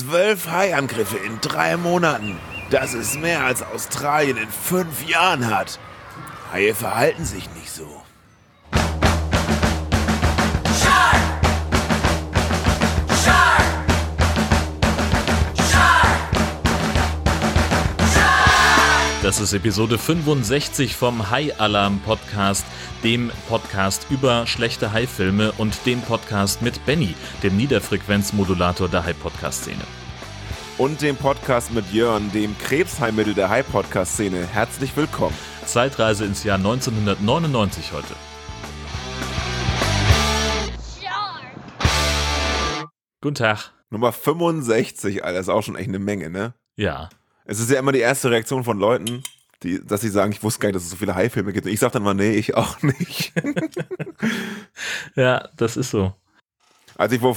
Zwölf Haiangriffe in drei Monaten. Das ist mehr als Australien in fünf Jahren hat. Haie verhalten sich nicht so. Das ist Episode 65 vom High Alarm Podcast, dem Podcast über schlechte High-Filme und dem Podcast mit Benny, dem Niederfrequenzmodulator der High-Podcast-Szene. Und dem Podcast mit Jörn, dem Krebsheilmittel der High-Podcast-Szene. Herzlich willkommen. Zeitreise ins Jahr 1999 heute. Guten Tag. Nummer 65, Alter, ist auch schon echt eine Menge, ne? Ja. Es ist ja immer die erste Reaktion von Leuten, die, dass sie sagen, ich wusste gar nicht, dass es so viele Haifilme gibt. Und ich sag dann mal, nee, ich auch nicht. ja, das ist so. Als ich vor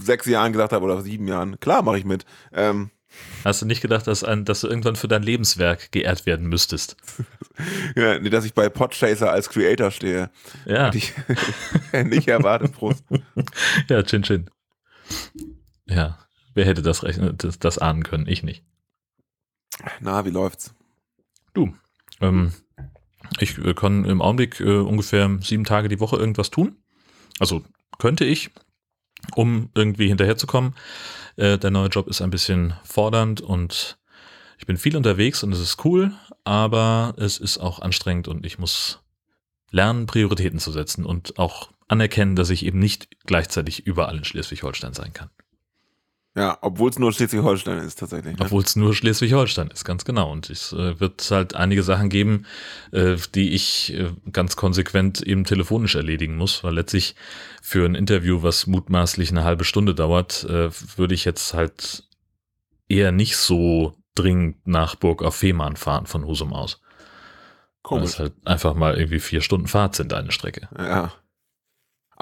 sechs Jahren gesagt habe, oder sieben Jahren, klar mache ich mit. Ähm, Hast du nicht gedacht, dass, ein, dass du irgendwann für dein Lebenswerk geehrt werden müsstest? ja, nee, dass ich bei Podchaser als Creator stehe. Ja. Ich nicht erwartet, Prost. Ja, Chin Chin. Ja, wer hätte das, rechnen, das, das ahnen können? Ich nicht. Na, wie läuft's? Du, ähm, ich äh, kann im Augenblick äh, ungefähr sieben Tage die Woche irgendwas tun. Also könnte ich, um irgendwie hinterherzukommen. Äh, der neue Job ist ein bisschen fordernd und ich bin viel unterwegs und es ist cool, aber es ist auch anstrengend und ich muss lernen, Prioritäten zu setzen und auch anerkennen, dass ich eben nicht gleichzeitig überall in Schleswig-Holstein sein kann. Ja, obwohl es nur Schleswig-Holstein ist tatsächlich. Ne? Obwohl es nur Schleswig-Holstein ist, ganz genau. Und es äh, wird halt einige Sachen geben, äh, die ich äh, ganz konsequent eben telefonisch erledigen muss, weil letztlich für ein Interview, was mutmaßlich eine halbe Stunde dauert, äh, würde ich jetzt halt eher nicht so dringend nach Burg auf Fehmarn fahren von Husum aus. Komisch. Weil es halt einfach mal irgendwie vier Stunden Fahrt sind, eine Strecke. Ja.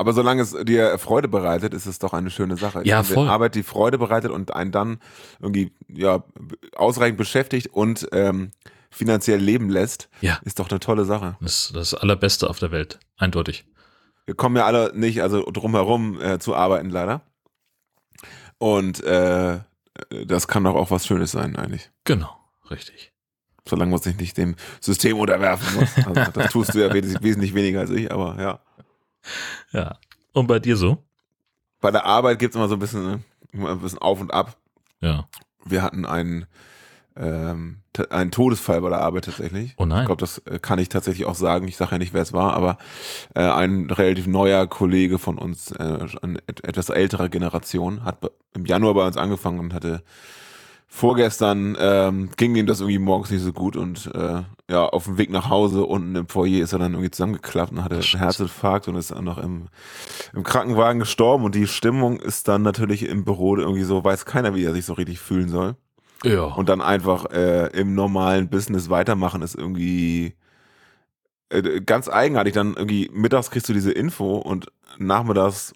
Aber solange es dir Freude bereitet, ist es doch eine schöne Sache. Ja, voll. Arbeit, die Freude bereitet und einen dann irgendwie ja, ausreichend beschäftigt und ähm, finanziell leben lässt, ja. ist doch eine tolle Sache. Das ist das Allerbeste auf der Welt, eindeutig. Wir kommen ja alle nicht also drumherum äh, zu arbeiten, leider. Und äh, das kann doch auch was Schönes sein, eigentlich. Genau, richtig. Solange man sich nicht dem System unterwerfen muss. Also, das tust du ja wesentlich weniger als ich, aber ja. Ja. Und bei dir so? Bei der Arbeit gibt es immer so ein bisschen, ne, immer ein bisschen auf und ab. Ja. Wir hatten einen, ähm, einen Todesfall bei der Arbeit tatsächlich. Oh nein. Ich glaube, das äh, kann ich tatsächlich auch sagen. Ich sage ja nicht, wer es war, aber äh, ein relativ neuer Kollege von uns, äh, eine etwas älterer Generation, hat im Januar bei uns angefangen und hatte vorgestern ähm, ging ihm das irgendwie morgens nicht so gut und äh, ja, auf dem Weg nach Hause unten im Foyer ist er dann irgendwie zusammengeklappt und hatte einen Herzinfarkt und ist dann noch im, im Krankenwagen gestorben und die Stimmung ist dann natürlich im Büro irgendwie so, weiß keiner, wie er sich so richtig fühlen soll. Ja. Und dann einfach äh, im normalen Business weitermachen ist irgendwie äh, ganz eigenartig. Dann irgendwie mittags kriegst du diese Info und nachmittags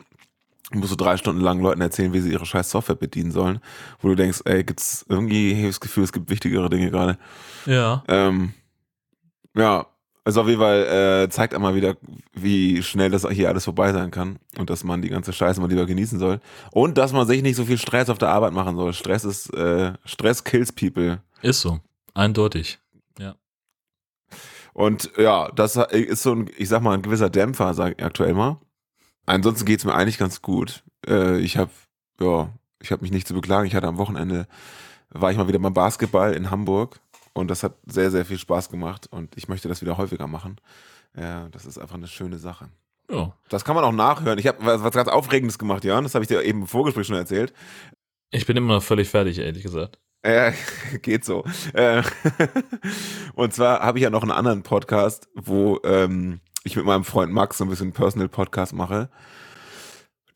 musst du drei Stunden lang Leuten erzählen, wie sie ihre scheiß Software bedienen sollen, wo du denkst, ey, gibt's irgendwie, ich das Gefühl, es gibt wichtigere Dinge gerade. Ja. Ähm, ja, also auf jeden Fall äh, zeigt einmal wieder, wie schnell das hier alles vorbei sein kann und dass man die ganze Scheiße mal lieber genießen soll und dass man sich nicht so viel Stress auf der Arbeit machen soll. Stress ist äh, Stress kills people. Ist so, eindeutig. Ja. Und ja, das ist so ein, ich sag mal, ein gewisser Dämpfer, sag ich aktuell mal. Ansonsten geht's mir eigentlich ganz gut. Äh, ich habe ja, ich habe mich nicht zu beklagen. Ich hatte am Wochenende war ich mal wieder beim Basketball in Hamburg und das hat sehr sehr viel Spaß gemacht und ich möchte das wieder häufiger machen. Ja, das ist einfach eine schöne Sache. Ja. Das kann man auch nachhören. Ich habe was, was ganz Aufregendes gemacht, Jan. Das habe ich dir eben im Vorgespräch schon erzählt. Ich bin immer noch völlig fertig, ehrlich gesagt. Äh, geht so. Äh, und zwar habe ich ja noch einen anderen Podcast, wo ähm, ich mit meinem Freund Max so ein bisschen Personal Podcast mache.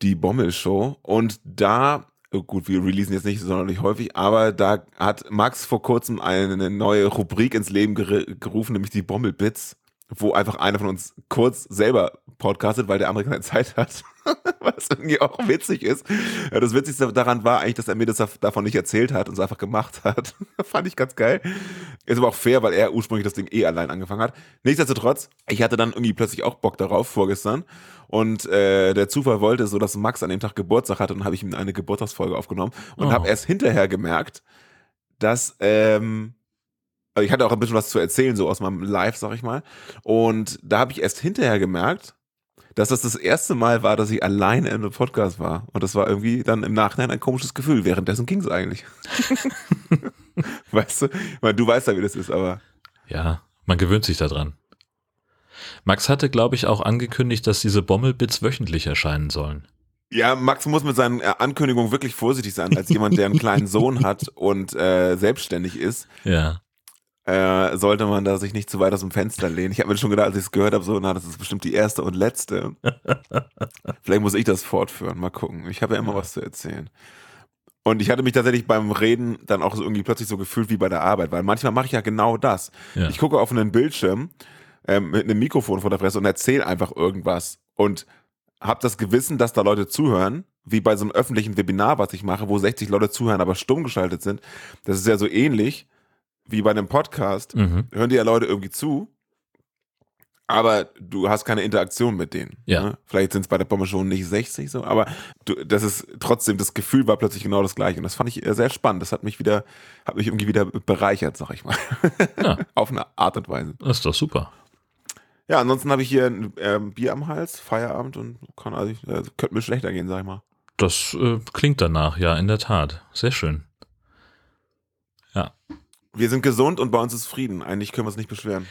Die Bommel Show. Und da, oh gut, wir releasen jetzt nicht sonderlich häufig, aber da hat Max vor kurzem eine neue Rubrik ins Leben gerufen, nämlich die Bommel Bits. Wo einfach einer von uns kurz selber podcastet, weil der andere keine Zeit hat. Was irgendwie auch witzig ist. Das Witzigste daran war eigentlich, dass er mir das davon nicht erzählt hat und es einfach gemacht hat. Fand ich ganz geil. Ist aber auch fair, weil er ursprünglich das Ding eh allein angefangen hat. Nichtsdestotrotz, ich hatte dann irgendwie plötzlich auch Bock darauf vorgestern. Und äh, der Zufall wollte so, dass Max an dem Tag Geburtstag hatte und habe ich ihm eine Geburtstagsfolge aufgenommen und oh. habe erst hinterher gemerkt, dass ähm, also ich hatte auch ein bisschen was zu erzählen, so aus meinem Live, sag ich mal. Und da habe ich erst hinterher gemerkt, dass das das erste Mal war, dass ich alleine in einem Podcast war. Und das war irgendwie dann im Nachhinein ein komisches Gefühl. Währenddessen ging es eigentlich. weißt du? Ich meine, du weißt ja, wie das ist, aber. Ja, man gewöhnt sich daran. Max hatte, glaube ich, auch angekündigt, dass diese Bommelbits wöchentlich erscheinen sollen. Ja, Max muss mit seinen äh, Ankündigungen wirklich vorsichtig sein, als jemand, der einen kleinen Sohn hat und äh, selbstständig ist. Ja äh, sollte man da sich nicht zu weit aus dem Fenster lehnen. Ich habe mir schon gedacht, als ich es gehört habe, so, na, das ist bestimmt die erste und letzte. Vielleicht muss ich das fortführen. Mal gucken. Ich habe ja immer was zu erzählen. Und ich hatte mich tatsächlich beim Reden dann auch so irgendwie plötzlich so gefühlt wie bei der Arbeit, weil manchmal mache ich ja genau das. Ja. Ich gucke auf einen Bildschirm ähm, mit einem Mikrofon vor der Fresse und erzähle einfach irgendwas und habe das Gewissen, dass da Leute zuhören, wie bei so einem öffentlichen Webinar, was ich mache, wo 60 Leute zuhören, aber stumm geschaltet sind. Das ist ja so ähnlich wie bei einem Podcast, mhm. hören dir ja Leute irgendwie zu, aber du hast keine Interaktion mit denen. Ja. Ne? Vielleicht sind es bei der Bombe schon nicht 60 so, aber du, das ist trotzdem, das Gefühl war plötzlich genau das gleiche. Und das fand ich sehr spannend. Das hat mich wieder, hat mich irgendwie wieder bereichert, sag ich mal. Ja. Auf eine Art und Weise. Das ist doch super. Ja, ansonsten habe ich hier ein äh, Bier am Hals, Feierabend und kann also, äh, könnte mir schlechter gehen, sag ich mal. Das äh, klingt danach, ja, in der Tat. Sehr schön. Ja. Wir sind gesund und bei uns ist Frieden. Eigentlich können wir uns nicht beschweren.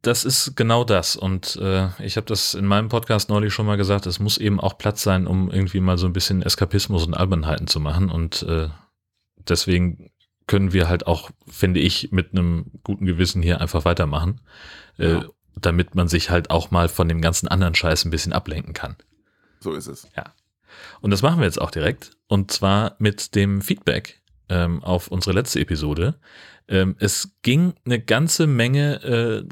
Das ist genau das. Und äh, ich habe das in meinem Podcast neulich schon mal gesagt, es muss eben auch Platz sein, um irgendwie mal so ein bisschen Eskapismus und Albernheiten zu machen. Und äh, deswegen können wir halt auch, finde ich, mit einem guten Gewissen hier einfach weitermachen, äh, ja. damit man sich halt auch mal von dem ganzen anderen Scheiß ein bisschen ablenken kann. So ist es. Ja. Und das machen wir jetzt auch direkt. Und zwar mit dem Feedback ähm, auf unsere letzte Episode. Ähm, es ging eine ganze Menge äh,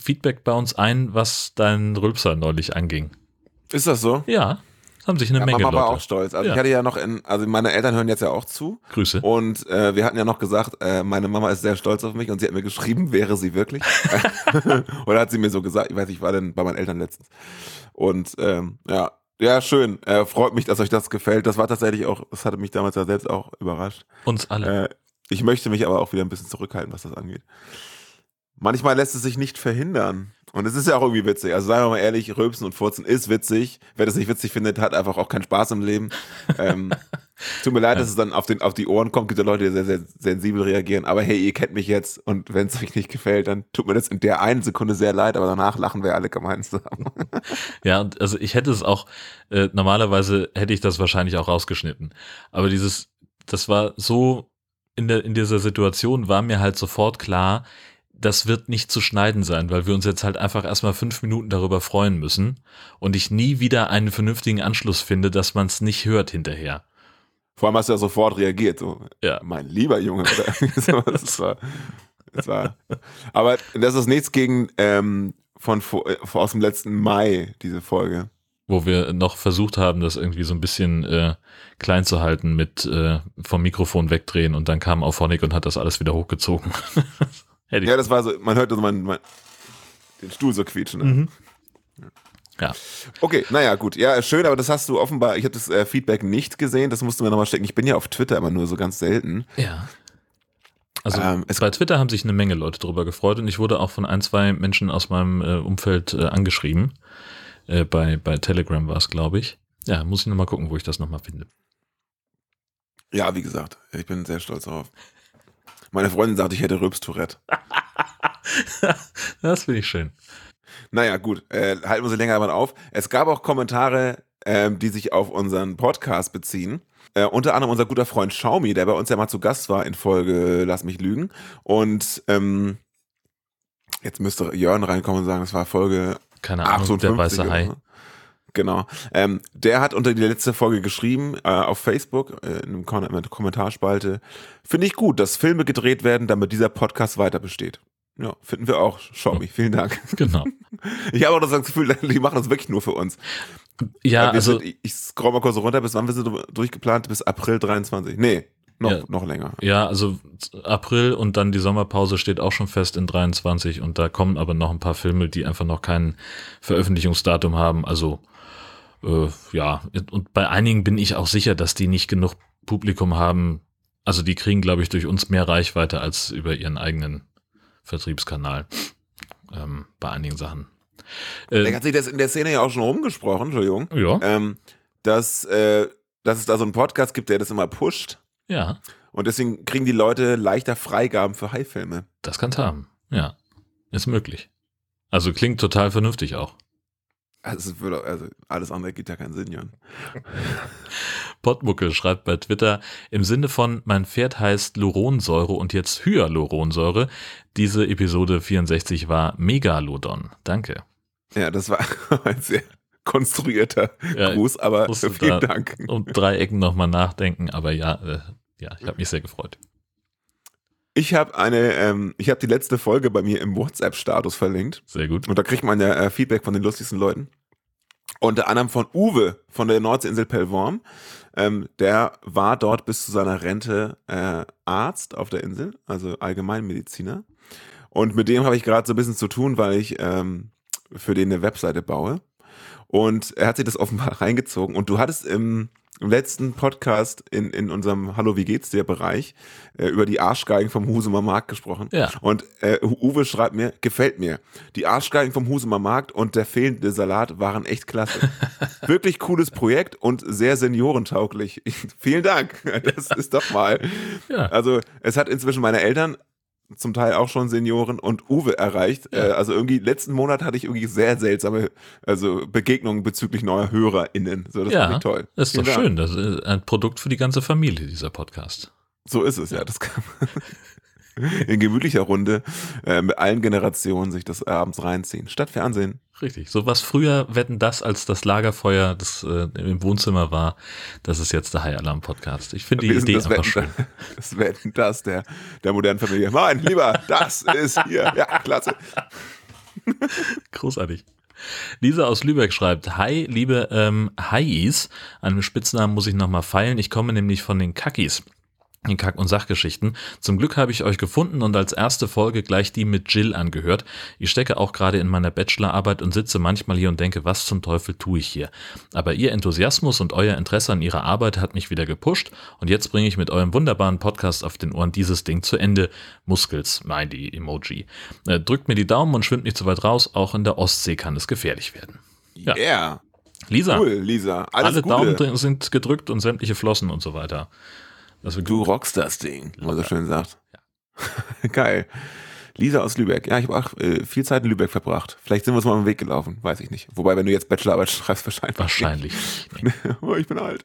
Feedback bei uns ein, was dein Rülpser neulich anging. Ist das so? Ja. Haben sich eine ja, Menge Mama Leute. war auch stolz. Also ja. ich hatte ja noch in, also meine Eltern hören jetzt ja auch zu. Grüße. Und äh, wir hatten ja noch gesagt, äh, meine Mama ist sehr stolz auf mich und sie hat mir geschrieben, wäre sie wirklich. Oder hat sie mir so gesagt, ich weiß nicht, ich war denn bei meinen Eltern letztens. Und ähm, ja, ja, schön. Äh, freut mich, dass euch das gefällt. Das war tatsächlich auch, das hatte mich damals ja selbst auch überrascht. Uns alle. Ich möchte mich aber auch wieder ein bisschen zurückhalten, was das angeht. Manchmal lässt es sich nicht verhindern. Und es ist ja auch irgendwie witzig. Also seien wir mal ehrlich, Röpsen und Furzen ist witzig. Wer das nicht witzig findet, hat einfach auch keinen Spaß im Leben. ähm, tut mir leid, dass es dann auf, den, auf die Ohren kommt. Gibt ja Leute, die sehr, sehr sensibel reagieren. Aber hey, ihr kennt mich jetzt und wenn es euch nicht gefällt, dann tut mir das in der einen Sekunde sehr leid, aber danach lachen wir alle gemeinsam. ja, also ich hätte es auch, äh, normalerweise hätte ich das wahrscheinlich auch rausgeschnitten. Aber dieses, das war so in, der, in dieser Situation war mir halt sofort klar, das wird nicht zu schneiden sein, weil wir uns jetzt halt einfach erstmal fünf Minuten darüber freuen müssen und ich nie wieder einen vernünftigen Anschluss finde, dass man es nicht hört hinterher. Vor allem hast du ja sofort reagiert, so, ja. mein lieber Junge. das war, das war, aber das ist nichts gegen ähm, von, von aus dem letzten Mai, diese Folge. Wo wir noch versucht haben, das irgendwie so ein bisschen äh, klein zu halten mit äh, vom Mikrofon wegdrehen und dann kam Auphonic und hat das alles wieder hochgezogen. ja, das war so, man hörte so mein, mein, den Stuhl so quietschen. Ne? Mhm. Ja. Okay, naja, gut. Ja, schön, aber das hast du offenbar, ich habe das äh, Feedback nicht gesehen, das musst du mir nochmal stecken. Ich bin ja auf Twitter immer nur so ganz selten. Ja. Also ähm, bei Twitter haben sich eine Menge Leute darüber gefreut und ich wurde auch von ein, zwei Menschen aus meinem äh, Umfeld äh, angeschrieben. Äh, bei, bei Telegram war es, glaube ich. Ja, muss ich nochmal gucken, wo ich das nochmal finde. Ja, wie gesagt, ich bin sehr stolz darauf. Meine Freundin sagt, ich hätte Rülpstourette. das finde ich schön. Naja, gut, äh, halten wir sie länger mal auf. Es gab auch Kommentare, äh, die sich auf unseren Podcast beziehen. Äh, unter anderem unser guter Freund Xiaomi, der bei uns ja mal zu Gast war in Folge Lass mich lügen. Und ähm, jetzt müsste Jörn reinkommen und sagen, es war Folge Keine Ahnung, 58 der weiße Hai. Genau. Ähm, der hat unter die letzte Folge geschrieben äh, auf Facebook äh, in, einem Kommentarspalte. Finde ich gut, dass Filme gedreht werden, damit dieser Podcast weiter besteht. Ja, finden wir auch. Xiaomi, vielen Dank. Genau. Ich habe auch das Gefühl, die machen das wirklich nur für uns. Ja, also sind, ich, ich scroll mal kurz runter, bis wann wir sind durchgeplant? Bis April 23. Nee, noch, Ja. noch länger. Ja, also April und dann die Sommerpause steht auch schon fest in 23 und da kommen aber noch ein paar Filme, die einfach noch kein Veröffentlichungsdatum haben. Also äh, ja, und bei einigen bin ich auch sicher, dass die nicht genug Publikum haben. Also die kriegen, glaube ich, durch uns mehr Reichweite als über ihren eigenen Vertriebskanal. Ähm, bei einigen Sachen. Da Äh, hat sich das in der Szene ja auch schon rumgesprochen, Entschuldigung, ja, ähm, dass, äh, dass es da so einen Podcast gibt, der das immer pusht. Ja, Und deswegen kriegen die Leute leichter Freigaben für High-Filme. das kann's haben. Ja, ist möglich. Also klingt total vernünftig auch. Also, es würde, also alles andere gibt ja keinen Sinn, Jan. Pottmuckel schreibt bei Twitter, im Sinne von, mein Pferd heißt Luronsäure und jetzt Hyaluronsäure. Diese Episode 64 war Megalodon. Danke. Ja, das war ein sehr konstruierter Ja, Gruß, aber vielen da- Dank. Um drei Ecken nochmal nachdenken, aber ja, äh, ja, ich habe mich sehr gefreut. Ich habe eine, ähm, ich habe die letzte Folge bei mir im WhatsApp-Status verlinkt. Sehr gut. Und da kriegt man ja äh, Feedback von den lustigsten Leuten. Unter anderem von Uwe von der Nordseeinsel Pellworm. Ähm, der war dort bis zu seiner Rente äh, Arzt auf der Insel, also Allgemeinmediziner. Und mit dem habe ich gerade so ein bisschen zu tun, weil ich ähm, für den eine Webseite baue. Und er hat sich das offenbar reingezogen. Und du hattest im, im letzten Podcast in, in unserem Hallo, wie geht's dir Bereich äh, über die Arschgeigen vom Husumer Markt gesprochen. Ja. Und äh, Uwe schreibt mir, gefällt mir. Die Arschgeigen vom Husumer Markt und der fehlende Salat waren echt klasse. Wirklich cooles Projekt und sehr seniorentauglich. Vielen Dank. Das ist doch mal. Ja. Also es hat inzwischen meine Eltern zum Teil auch schon Senioren und Uwe erreicht. Ja. Äh, also irgendwie letzten Monat hatte ich irgendwie sehr seltsame also Begegnungen bezüglich neuer HörerInnen. So, das Ja, fand ich toll. Das ist doch Dank. schön. Das ist ein Produkt für die ganze Familie, dieser Podcast. So ist es, ja. Das kann man in gemütlicher Runde äh, mit allen Generationen sich das abends reinziehen. Statt Fernsehen. Richtig. So was früher wetten das als das Lagerfeuer, das äh, im Wohnzimmer war, das ist jetzt der High Alarm Podcast. Ich finde die Idee einfach Wetten, schön. das Wetten, das der, der modernen Familie. Mein Lieber, das ist hier. Ja, klasse. Großartig. Lisa aus Lübeck schreibt, Hi, liebe ähm, Hais, an dem Spitznamen muss ich nochmal feilen, ich komme nämlich von den Kackis. In Kack- und Sachgeschichten. Zum Glück habe ich euch gefunden und als erste Folge gleich die mit Jill angehört. Ich stecke auch gerade in meiner Bachelorarbeit und sitze manchmal hier und denke, was zum Teufel tue ich hier? Aber ihr Enthusiasmus und euer Interesse an ihrer Arbeit hat mich wieder gepusht und jetzt bringe ich mit eurem wunderbaren Podcast auf den Ohren dieses Ding zu Ende. Muskels, Smiley, Emoji. Äh, drückt mir die Daumen und schwimmt nicht zu weit raus. Auch in der Ostsee kann es gefährlich werden. Ja. Yeah. Lisa, Cool, Lisa. Alles alle Gute. Daumen sind gedrückt und sämtliche Flossen und so weiter. Das Du rockst das Ding, wie man so schön sagt. Geil. Lisa aus Lübeck. Ja, ich habe auch äh, viel Zeit in Lübeck verbracht. Vielleicht sind wir uns mal am Weg gelaufen, weiß ich nicht. Wobei, wenn du jetzt Bachelorarbeit schreibst, wahrscheinlich. Wahrscheinlich. oh, ich bin alt.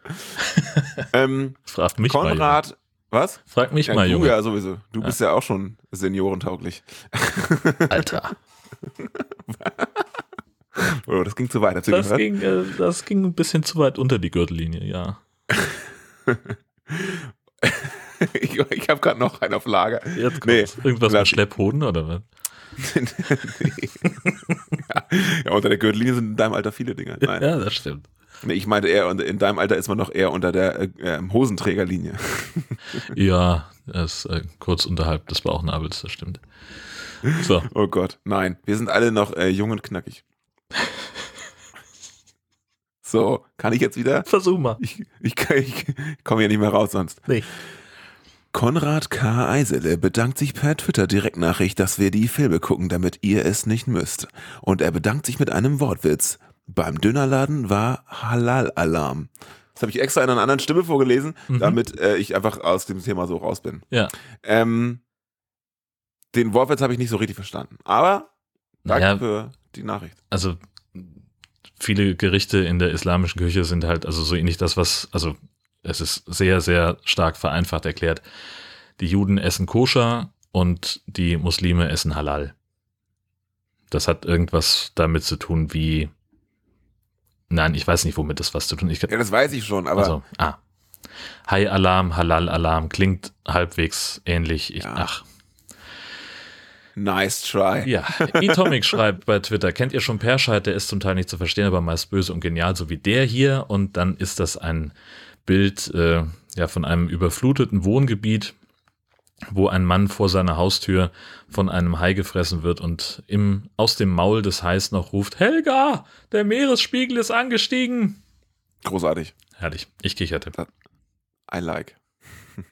ähm, Fragt mich mal. Konrad, was? Frag mich Ja, mal, du Junge. ja sowieso. Du bist ja auch schon seniorentauglich. Alter. Oh, das ging zu weit. Hast du Das gehört? ging, äh, das ging ein bisschen zu weit unter die Gürtellinie, ja. ich ich habe gerade noch einen auf Lager. Jetzt Nee. Irgendwas lass- mit Schlepphoden oder was? ja. ja, unter der Gürtellinie sind in deinem Alter viele Dinge. Nein. Ja, das stimmt. Nee, ich meinte eher, in deinem Alter ist man noch eher unter der äh, ähm, Hosenträgerlinie. Ja, das ist äh, kurz unterhalb des Bauchnabels, das stimmt. So, Oh Gott, nein. Wir sind alle noch äh, jung und knackig. So, kann ich jetzt wieder? versuch mal. Ich, ich, kann- ich komme hier nicht mehr raus sonst. Nee. Konrad K. Eisele bedankt sich per Twitter-Direktnachricht, dass wir die Filme gucken, damit ihr es nicht müsst. Und er bedankt sich mit einem Wortwitz. Beim Dönerladen war Halal-Alarm. Das habe ich extra in einer anderen Stimme vorgelesen, Mhm. damit äh, ich einfach aus dem Thema so raus bin. Ja. Ähm, den Wortwitz habe ich nicht so richtig verstanden. Aber danke Naja, für die Nachricht. also viele Gerichte in der islamischen Küche sind halt also so ähnlich das, was, also es ist sehr, sehr stark vereinfacht erklärt. Die Juden essen koscher und die Muslime essen halal. Das hat irgendwas damit zu tun wie, nein, ich weiß nicht, womit das was zu tun hat. Ja, das weiß ich schon, aber also, ah. Hai-Alarm, Halal-Alarm klingt halbwegs ähnlich. Ich, Ja. Ach, Nice try. Ja, Atomic schreibt bei Twitter, kennt ihr schon Perscheid, der ist zum Teil nicht zu verstehen, aber meist böse und genial, so wie der hier. Und dann ist das ein Bild äh, ja, von einem überfluteten Wohngebiet, wo ein Mann vor seiner Haustür von einem Hai gefressen wird und im, aus dem Maul des Hais noch ruft, Helga, der Meeresspiegel ist angestiegen. Großartig. Herrlich, ich kicherte. I like.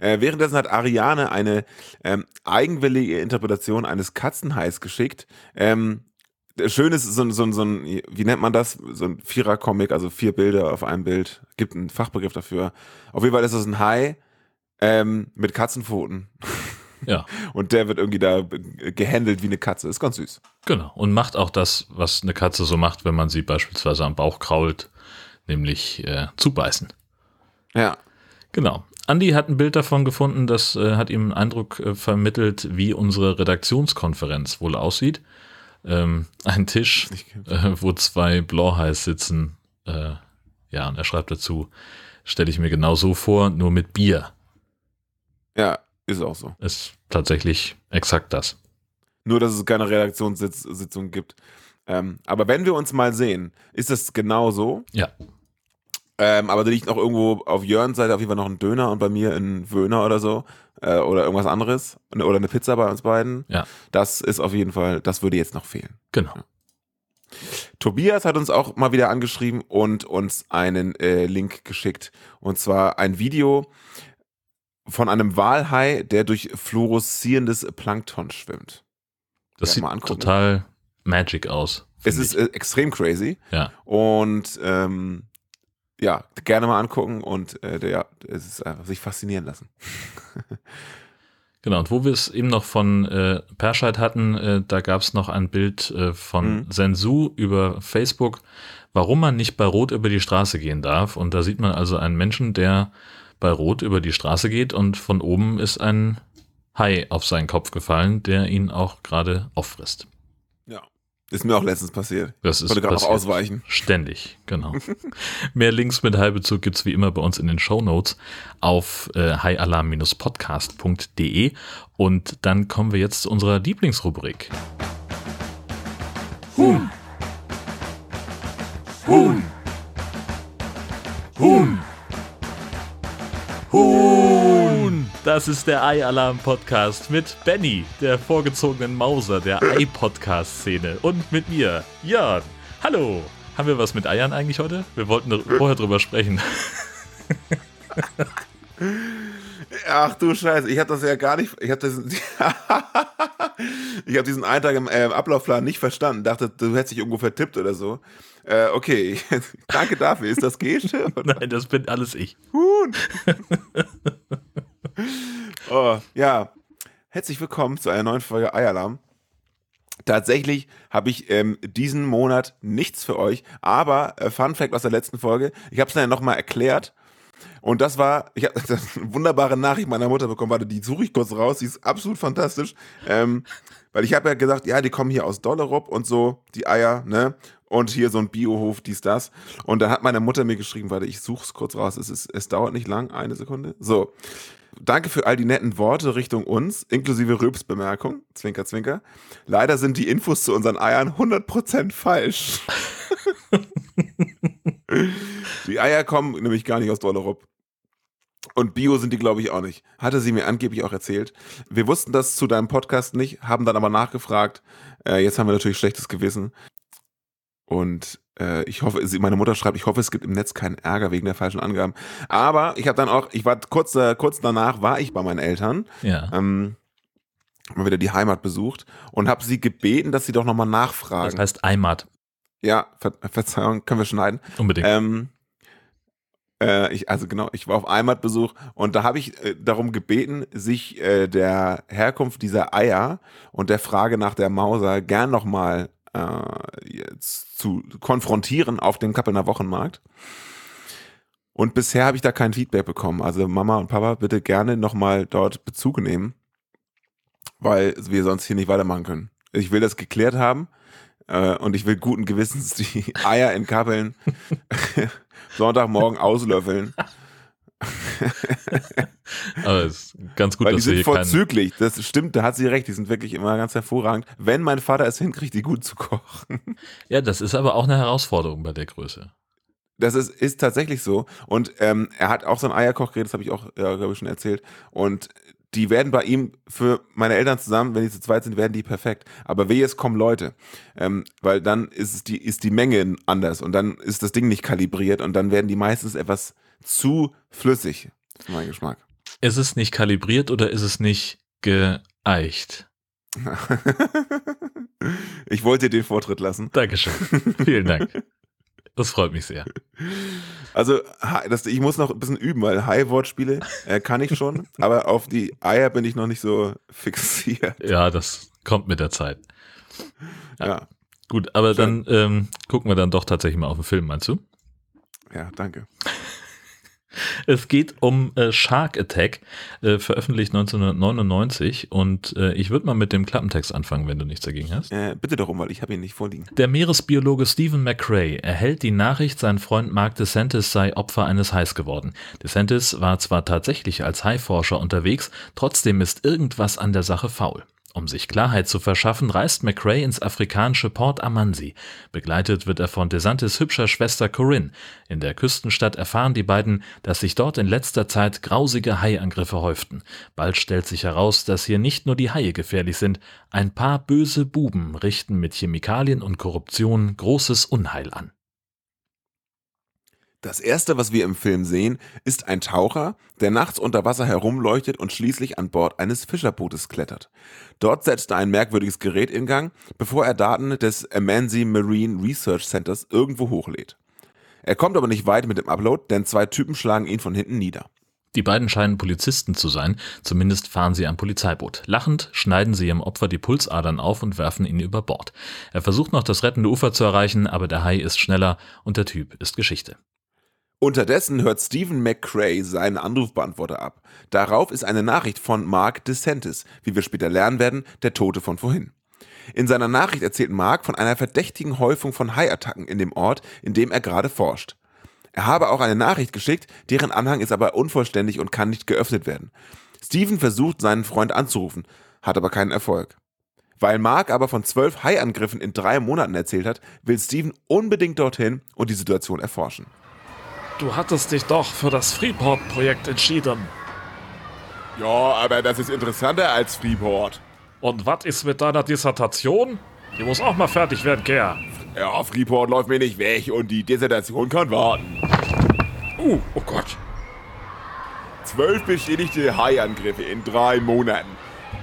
Äh, währenddessen hat Ariane eine ähm, eigenwillige Interpretation eines Katzenhais geschickt. Ähm, schön ist so, so, so ein, wie nennt man das? So ein Vierer-Comic, also vier Bilder auf einem Bild. Gibt einen Fachbegriff dafür. Auf jeden Fall ist das ein Hai ähm, mit Katzenpfoten. Ja. Und der wird irgendwie da gehandelt wie eine Katze. Ist ganz süß. Genau. Und macht auch das, was eine Katze so macht, wenn man sie beispielsweise am Bauch krault, nämlich äh, zubeißen. Ja. Genau. Andi hat ein Bild davon gefunden, das äh, hat ihm einen Eindruck äh, vermittelt, wie unsere Redaktionskonferenz wohl aussieht. Ähm, ein Tisch, äh, wo zwei Blauhais sitzen. Äh, ja, und er schreibt dazu, stelle ich mir genau so vor, nur mit Bier. Ja, ist auch so. Ist tatsächlich exakt das. Nur, dass es keine Redaktionssitzung gibt. Ähm, aber wenn wir uns mal sehen, ist das genau so. Ja. Ähm, aber da liegt noch irgendwo auf Jörns Seite auf jeden Fall noch ein Döner und bei mir ein Wöhner oder so. Äh, oder irgendwas anderes. Oder eine Pizza bei uns beiden. Ja. Das ist auf jeden Fall, das würde jetzt noch fehlen. Genau. Tobias hat uns auch mal wieder angeschrieben und uns einen äh, Link geschickt. Und zwar ein Video von einem Walhai, der durch fluoreszierendes Plankton schwimmt. Das Ja, sieht total magic aus. Es ist äh, extrem crazy. ja. Und ähm, ja, gerne mal angucken und äh, ja, es ist einfach sich faszinieren lassen. Genau, und wo wir es eben noch von äh, Perscheid hatten, äh, da gab es noch ein Bild äh, von Mhm. Sensu über Facebook, warum man nicht bei Rot über die Straße gehen darf. Und da sieht man also einen Menschen, der bei Rot über die Straße geht und von oben ist ein Hai auf seinen Kopf gefallen, der ihn auch gerade auffrisst. Ist mir auch letztens passiert. Das Ich ist konnte gerade passiert. ausweichen. Ständig, genau. Mehr Links mit Heilbezug gibt's wie immer bei uns in den Shownotes auf äh, highalarm-podcast.de und dann kommen wir jetzt zu unserer Lieblingsrubrik. Huhn. Huhn. Huhn. Huhn! Das ist der Ei-Alarm-Podcast mit Benny, der vorgezogenen Mauser der Ei-Podcast-Szene und mit mir, Jörn. Hallo! Haben wir was mit Eiern eigentlich heute? Wir wollten vorher drüber sprechen. Ach du Scheiße, ich habe das ja gar nicht, ich habe habe diesen Eintrag im äh, Ablaufplan nicht verstanden. Dachte, du hättest dich irgendwo vertippt oder so. Äh, okay, danke dafür. Ist das Gesche? Nein, das bin alles ich. Huhn. Oh, ja. Herzlich willkommen zu einer neuen Folge Eialarm. Tatsächlich habe ich ähm, diesen Monat nichts für euch, aber äh, Fun Fact aus der letzten Folge, ich habe es dann nochmal erklärt. Und das war, ich habe eine wunderbare Nachricht meiner Mutter bekommen, warte, die suche ich kurz raus, die ist absolut fantastisch, ähm, weil ich habe ja gesagt, ja, die kommen hier aus Dollerup und so, die Eier, ne, und hier so ein Biohof, dies, das. Und dann hat meine Mutter mir geschrieben, warte, ich suche es kurz raus, es, ist, es dauert nicht lang, eine Sekunde, so, Danke für all die netten Worte Richtung uns, inklusive Rülps-Bemerkung, Zwinker, Zwinker. Leider sind die Infos zu unseren Eiern 100% falsch. die Eier kommen nämlich gar nicht aus Dollerup. Und Bio sind die, glaube ich, auch nicht. Hatte sie mir angeblich auch erzählt. Wir wussten das zu deinem Podcast nicht, haben dann aber nachgefragt. Äh, jetzt haben wir natürlich schlechtes Gewissen. Und äh, ich hoffe, sie, meine Mutter schreibt, ich hoffe, es gibt im Netz keinen Ärger wegen der falschen Angaben. Aber ich habe dann auch, ich war kurz, äh, kurz danach war ich bei meinen Eltern, Ja. ähm, mal wieder die Heimat besucht und habe sie gebeten, dass sie doch nochmal Das nachfragen. heißt Eimat. ja, Ver Verzeihung, können wir schneiden. Unbedingt. Ähm, äh, ich, also genau, ich war auf Heimatbesuch und da habe ich äh, darum gebeten, sich äh, der Herkunft dieser Eier und der Frage nach der Mauser gern nochmal zu konfrontieren auf dem Kappelner Wochenmarkt. Und bisher habe ich da kein Feedback bekommen. Also Mama und Papa, bitte gerne nochmal dort Bezug nehmen, weil wir sonst hier nicht weitermachen können. Ich will das geklärt haben äh, und ich will guten Gewissens die Eier in Kappeln Sonntagmorgen auslöffeln. Aber es ist ganz gut, Weil die dass wir sind hier vorzüglich. Das stimmt, da hat sie recht. Die sind wirklich immer ganz hervorragend. Wenn mein Vater es hinkriegt, die gut zu kochen. Ja, das ist aber auch eine Herausforderung bei der Größe. Das ist, ist tatsächlich so. Und ähm, er hat auch so ein Eierkochgerät, das habe ich auch, ja, glaube ich, schon erzählt. Und die werden bei ihm für meine Eltern zusammen, wenn die zu zweit sind, werden die perfekt. Aber wehe, es kommen Leute. Ähm, weil dann ist, es die, ist die Menge anders und dann ist das Ding nicht kalibriert und dann werden die meistens etwas zu flüssig, meinen Geschmack. Ist es nicht kalibriert oder ist es nicht geeicht? ich wollte dir den Vortritt lassen. Dankeschön. Vielen Dank. Das freut mich sehr. Also, das, ich muss noch ein bisschen üben, weil High-Wortspiele äh, kann ich schon, aber auf die Eier bin ich noch nicht so fixiert. Ja, das kommt mit der Zeit. Ja, Gut, aber Schön. dann ähm, gucken wir dann doch tatsächlich mal auf den Film, meinst du? ja, danke. Es geht um äh, Shark Attack, äh, veröffentlicht 1999 und äh, ich würde mal mit dem Klappentext anfangen, wenn du nichts dagegen hast. Äh, bitte darum, weil ich habe ihn nicht vorliegen. Der Meeresbiologe Stephen McRae erhält die Nachricht, sein Freund Mark DeSantis sei Opfer eines Hais geworden. DeSantis war zwar tatsächlich als Haiforscher unterwegs, trotzdem ist irgendwas an der Sache faul. Um sich Klarheit zu verschaffen, reist McRae ins afrikanische Port Amansi. Begleitet wird er von DeSantis hübscher Schwester Corinne. In der Küstenstadt erfahren die beiden, dass sich dort in letzter Zeit grausige Haiangriffe häuften. Bald stellt sich heraus, dass hier nicht nur die Haie gefährlich sind, ein paar böse Buben richten mit Chemikalien und Korruption großes Unheil an. Das erste, was wir im Film sehen, ist ein Taucher, der nachts unter Wasser herumleuchtet und schließlich an Bord eines Fischerbootes klettert. Dort setzt er ein merkwürdiges Gerät in Gang, bevor er Daten des Amansi Marine Research Centers irgendwo hochlädt. Er kommt aber nicht weit mit dem Upload, denn zwei Typen schlagen ihn von hinten nieder. Die beiden scheinen Polizisten zu sein, zumindest fahren sie ein Polizeiboot. Lachend schneiden sie ihrem Opfer die Pulsadern auf und werfen ihn über Bord. Er versucht noch das rettende Ufer zu erreichen, aber der Hai ist schneller und der Typ ist Geschichte. Unterdessen hört Stephen McCrae seinen Anrufbeantworter ab. Darauf ist eine Nachricht von Mark DeSantis, wie wir später lernen werden, der Tote von vorhin. In seiner Nachricht erzählt Mark von einer verdächtigen Häufung von Haiattacken in dem Ort, in dem er gerade forscht. Er habe auch eine Nachricht geschickt, deren Anhang ist aber unvollständig und kann nicht geöffnet werden. Steven versucht, seinen Freund anzurufen, hat aber keinen Erfolg. Weil Mark aber von zwölf Haiangriffen in drei Monaten erzählt hat, will Steven unbedingt dorthin und die Situation erforschen. Du hattest dich doch für das Freeport-Projekt entschieden. Ja, aber das ist interessanter als Freeport. Und was ist mit deiner Dissertation? Die muss auch mal fertig werden, Ger. Ja, Freeport läuft mir nicht weg und die Dissertation kann warten. Uh, oh Gott. Zwölf bestätigte Haiangriffe in drei Monaten.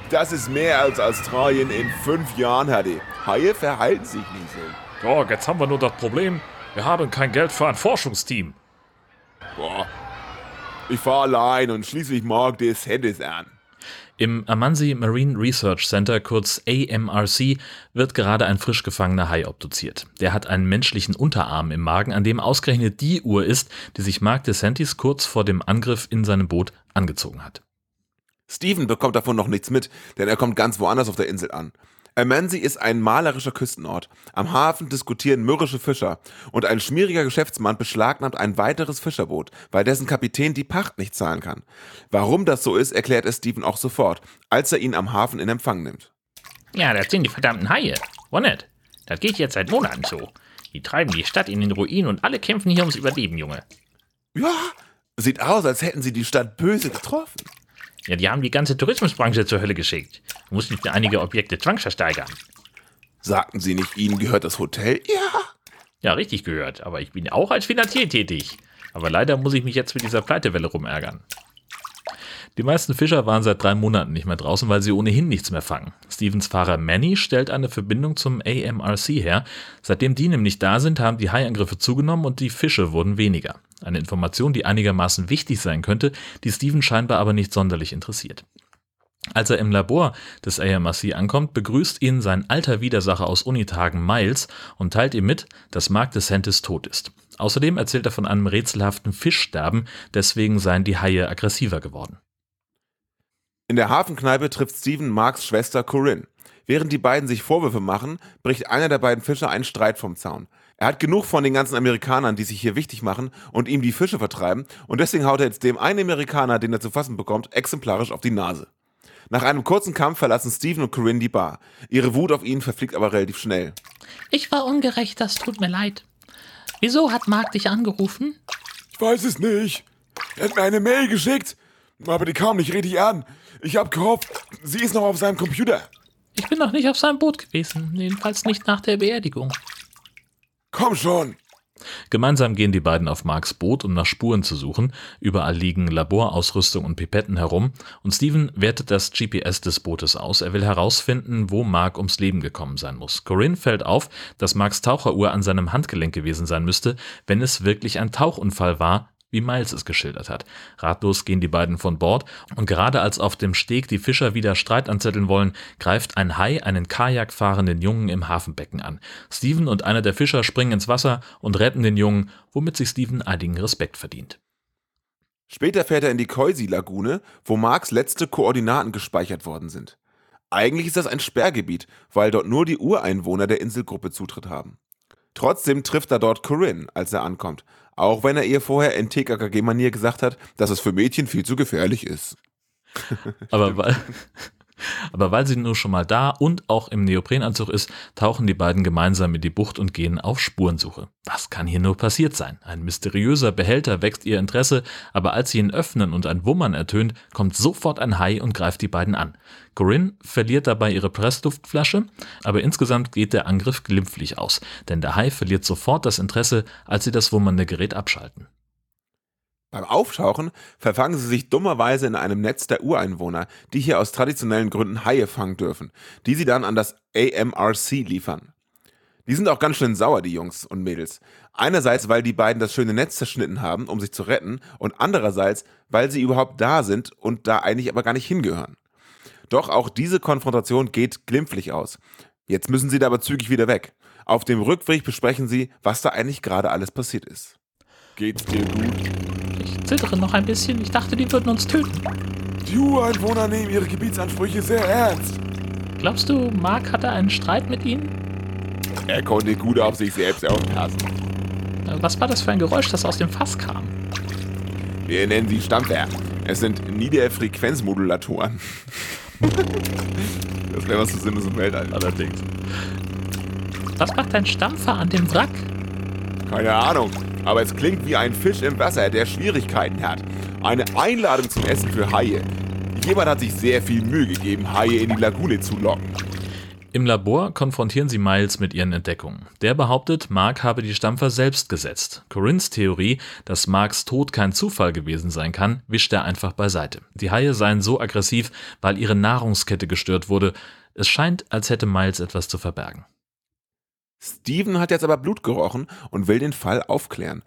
Das ist mehr als Australien in fünf Jahren hatte. Haie verhalten sich nicht so. Ja, jetzt haben wir nur das Problem, wir haben kein Geld für ein Forschungsteam. Boah. Ich fahr allein und schließlich mag DeSantis an. Im Amansi Marine Research Center, kurz AMRC, wird gerade ein frisch gefangener Hai obduziert. Der hat einen menschlichen Unterarm im Magen, an dem ausgerechnet die Uhr ist, die sich Mark DeSantis kurz vor dem Angriff in seinem Boot angezogen hat. Steven bekommt davon noch nichts mit, denn er kommt ganz woanders auf der Insel an. Amansi ist ein malerischer Küstenort. Am Hafen diskutieren mürrische Fischer und ein schmieriger Geschäftsmann beschlagnahmt ein weiteres Fischerboot, weil dessen Kapitän die Pacht nicht zahlen kann. Warum das so ist, erklärt es Steven auch sofort, als er ihn am Hafen in Empfang nimmt. Ja, das sind die verdammten Haie. Wo nicht? Das geht jetzt seit Monaten so. Die treiben die Stadt in den Ruin und alle kämpfen hier ums Überleben, Junge. Ja, sieht aus, als hätten sie die Stadt böse getroffen. Ja, die haben die ganze Tourismusbranche zur Hölle geschickt. Mussten einige Objekte zwangsversteigern. Sagten sie nicht, ihnen gehört das Hotel? Ja. Ja, richtig gehört. Aber ich bin auch als Finanzier tätig. Aber leider muss ich mich jetzt mit dieser Pleitewelle rumärgern. Die meisten Fischer waren seit drei Monaten nicht mehr draußen, weil sie ohnehin nichts mehr fangen. Stevens Fahrer Manny stellt eine Verbindung zum AMRC her. Seitdem die nämlich da sind, haben die Haiangriffe zugenommen und die Fische wurden weniger. Eine Information, die einigermaßen wichtig sein könnte, die Steven scheinbar aber nicht sonderlich interessiert. Als er im Labor des AMRC ankommt, begrüßt ihn sein alter Widersacher aus Unitagen Miles und teilt ihm mit, dass Mark DeSantis tot ist. Außerdem erzählt er von einem rätselhaften Fischsterben, deswegen seien die Haie aggressiver geworden. In der Hafenkneipe trifft Steven Marks Schwester Corinne. Während die beiden sich Vorwürfe machen, bricht einer der beiden Fischer einen Streit vom Zaun. Er hat genug von den ganzen Amerikanern, die sich hier wichtig machen und ihm die Fische vertreiben und deswegen haut er jetzt dem einen Amerikaner, den er zu fassen bekommt, exemplarisch auf die Nase. Nach einem kurzen Kampf verlassen Steven und Corinne die Bar. Ihre Wut auf ihn verfliegt aber relativ schnell. Ich war ungerecht, das tut mir leid. Wieso hat Mark dich angerufen? Ich weiß es nicht. Er hat mir eine Mail geschickt, aber die kam nicht richtig an. Ich hab gehofft, sie ist noch auf seinem Computer. Ich bin noch nicht auf seinem Boot gewesen, jedenfalls nicht nach der Beerdigung. Komm schon. Gemeinsam gehen die beiden auf Marks Boot, um nach Spuren zu suchen. Überall liegen Laborausrüstung und Pipetten herum und Steven wertet das GPS des Bootes aus. Er will herausfinden, wo Mark ums Leben gekommen sein muss. Corinne fällt auf, dass Marks Taucheruhr an seinem Handgelenk gewesen sein müsste, wenn es wirklich ein Tauchunfall war, wie Miles es geschildert hat. Ratlos gehen die beiden von Bord und gerade als auf dem Steg die Fischer wieder Streit anzetteln wollen, greift ein Hai einen Kajak fahrenden Jungen im Hafenbecken an. Steven und einer der Fischer springen ins Wasser und retten den Jungen, womit sich Steven einigen Respekt verdient. Später fährt er in die Koisi-Lagune, wo Marks letzte Koordinaten gespeichert worden sind. Eigentlich ist das ein Sperrgebiet, weil dort nur die Ureinwohner der Inselgruppe Zutritt haben. Trotzdem trifft er dort Corinne, als er ankommt, auch wenn er ihr vorher in TKKG-Manier gesagt hat, dass es für Mädchen viel zu gefährlich ist. Aber weil, aber weil sie nur schon mal da und auch im Neoprenanzug ist, tauchen die beiden gemeinsam in die Bucht und gehen auf Spurensuche. Was kann hier nur passiert sein? Ein mysteriöser Behälter wächst ihr Interesse, aber als sie ihn öffnen und ein Wummern ertönt, kommt sofort ein Hai und greift die beiden an. Corinne verliert dabei ihre Pressluftflasche, aber insgesamt geht der Angriff glimpflich aus, denn der Hai verliert sofort das Interesse, als sie das wummernde Gerät abschalten. Beim Auftauchen verfangen sie sich dummerweise in einem Netz der Ureinwohner, die hier aus traditionellen Gründen Haie fangen dürfen, die sie dann an das AMRC liefern. Die sind auch ganz schön sauer, die Jungs und Mädels. Einerseits, weil die beiden das schöne Netz zerschnitten haben, um sich zu retten, und andererseits, weil sie überhaupt da sind und da eigentlich aber gar nicht hingehören. Doch auch diese Konfrontation geht glimpflich aus. Jetzt müssen sie da aber zügig wieder weg. Auf dem Rückweg besprechen sie, was da eigentlich gerade alles passiert ist. Geht's dir gut? Ich zittere noch ein bisschen. Ich dachte, die würden uns töten. Die Ureinwohner nehmen ihre Gebietsansprüche sehr ernst. Glaubst du, Mark hatte einen Streit mit ihnen? Er konnte gut auf sich selbst aufpassen. Äh, Was war das für ein Geräusch, das aus dem Fass kam? Wir nennen sie Stammwerk. Es sind Niederfrequenzmodulatoren. das wäre was zu Sinn im Weltall. Allerdings. Was macht ein Stampfer an dem Wrack? Keine Ahnung, aber es klingt wie ein Fisch im Wasser, der Schwierigkeiten hat. Eine Einladung zum Essen für Haie. Jemand hat sich sehr viel Mühe gegeben, Haie in die Lagune zu locken. Im Labor konfrontieren sie Miles mit ihren Entdeckungen. Der behauptet, Mark habe die Stampfer selbst gesetzt. Corinnes Theorie, dass Marks Tod kein Zufall gewesen sein kann, wischt er einfach beiseite. Die Haie seien so aggressiv, weil ihre Nahrungskette gestört wurde. Es scheint, als hätte Miles etwas zu verbergen. Steven hat jetzt aber Blut gerochen und will den Fall aufklären.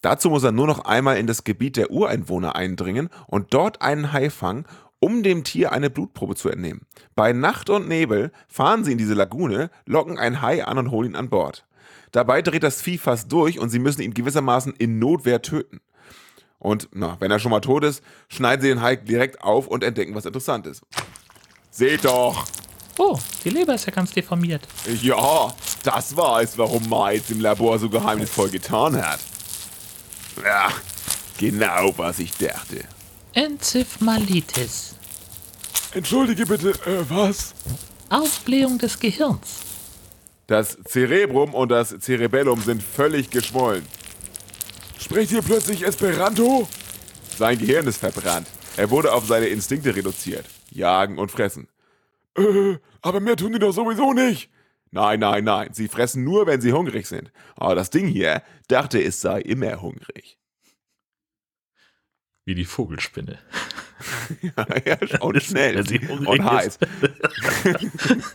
Dazu muss er nur noch einmal in das Gebiet der Ureinwohner eindringen und dort einen Hai fangen, um dem Tier eine Blutprobe zu entnehmen. Bei Nacht und Nebel fahren sie in diese Lagune, locken einen Hai an und holen ihn an Bord. Dabei dreht das Vieh fast durch und sie müssen ihn gewissermaßen in Notwehr töten. Und na, wenn er schon mal tot ist, schneiden sie den Hai direkt auf und entdecken was Interessantes. Seht doch! Oh, die Leber ist ja ganz deformiert. Ja, das war es, warum Miles im Labor so geheimnisvoll getan hat. Ja, genau, was ich dachte. Enzephalmitis. Entschuldige bitte, äh, was? Aufblähung des Gehirns. Das Cerebrum und das Cerebellum sind völlig geschwollen. Sprecht ihr plötzlich Esperanto? Sein Gehirn ist verbrannt. Er wurde auf seine Instinkte reduziert. Jagen und fressen. Äh, aber mehr tun die doch sowieso nicht. Nein, nein, nein. Sie fressen nur, wenn sie hungrig sind. Aber das Ding hier dachte, es sei immer hungrig. Wie die Vogelspinne. ja, schnell. Wenn sie hungrig und heiß.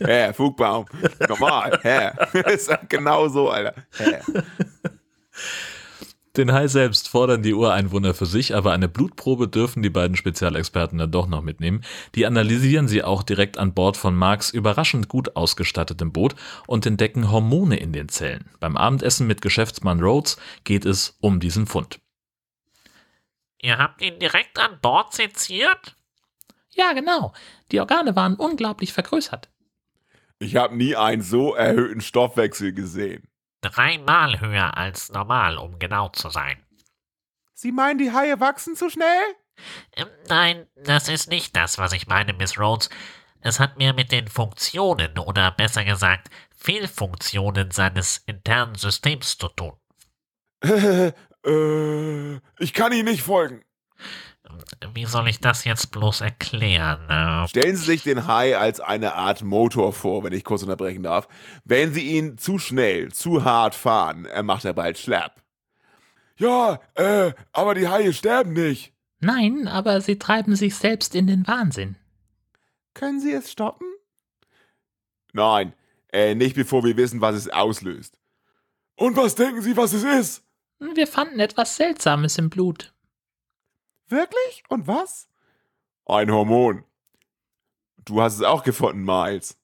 Hä, Fugbaum. Normal. Hä. ist genau so, Alter. Hä. Den Hai selbst fordern die Ureinwohner für sich, aber eine Blutprobe dürfen die beiden Spezialexperten dann doch noch mitnehmen. Die analysieren sie auch direkt an Bord von Marks überraschend gut ausgestattetem Boot und entdecken Hormone in den Zellen. Beim Abendessen mit Geschäftsmann Rhodes geht es um diesen Fund. Ihr habt ihn direkt an Bord seziert? Ja, genau. Die Organe waren unglaublich vergrößert. Ich habe nie einen so erhöhten Stoffwechsel gesehen. Dreimal höher als normal, um genau zu sein. Sie meinen, die Haie wachsen zu schnell? Ähm, nein, das ist nicht das, was ich meine, Miss Rhodes. Es hat mehr mit den Funktionen oder besser gesagt Fehlfunktionen seines internen Systems zu tun. äh, ich kann Ihnen nicht folgen. Wie soll ich das jetzt bloß erklären? Äh, Stellen Sie sich den Hai als eine Art Motor vor, wenn ich kurz unterbrechen darf. Wenn Sie ihn zu schnell, zu hart fahren, er macht er bald schlapp. Ja, äh, aber die Haie sterben nicht. Nein, aber sie treiben sich selbst in den Wahnsinn. Können Sie es stoppen? Nein, äh, nicht bevor wir wissen, was es auslöst. Und was denken Sie, was es ist? Wir fanden etwas Seltsames im Blut. Wirklich? Und was? Ein Hormon. Du hast es auch gefunden, Miles.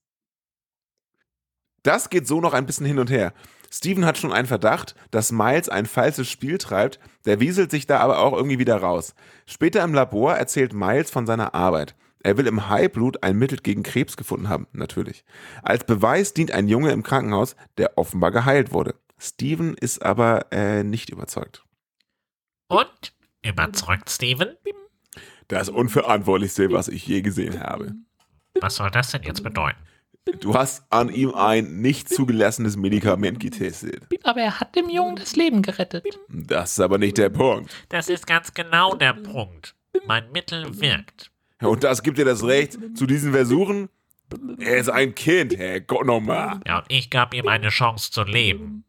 Das geht so noch ein bisschen hin und her. Steven hat schon einen Verdacht, dass Miles ein falsches Spiel treibt, der wieselt sich da aber auch irgendwie wieder raus. Später im Labor erzählt Miles von seiner Arbeit. Er will im Haiblut ein Mittel gegen Krebs gefunden haben, natürlich. Als Beweis dient ein Junge im Krankenhaus, der offenbar geheilt wurde. Steven ist aber äh, nicht überzeugt. und? Überzeugt, Steven? Das unverantwortlichste, was ich je gesehen habe. Was soll das denn jetzt bedeuten? Du hast an ihm ein nicht zugelassenes Medikament getestet. Aber er hat dem Jungen das Leben gerettet. Das ist aber nicht der Punkt. Das ist ganz genau der Punkt. Mein Mittel wirkt. Und das gibt dir das Recht zu diesen Versuchen? Er ist ein Kind, Herr Gott nochmal. Ja, und ich gab ihm eine Chance zu leben.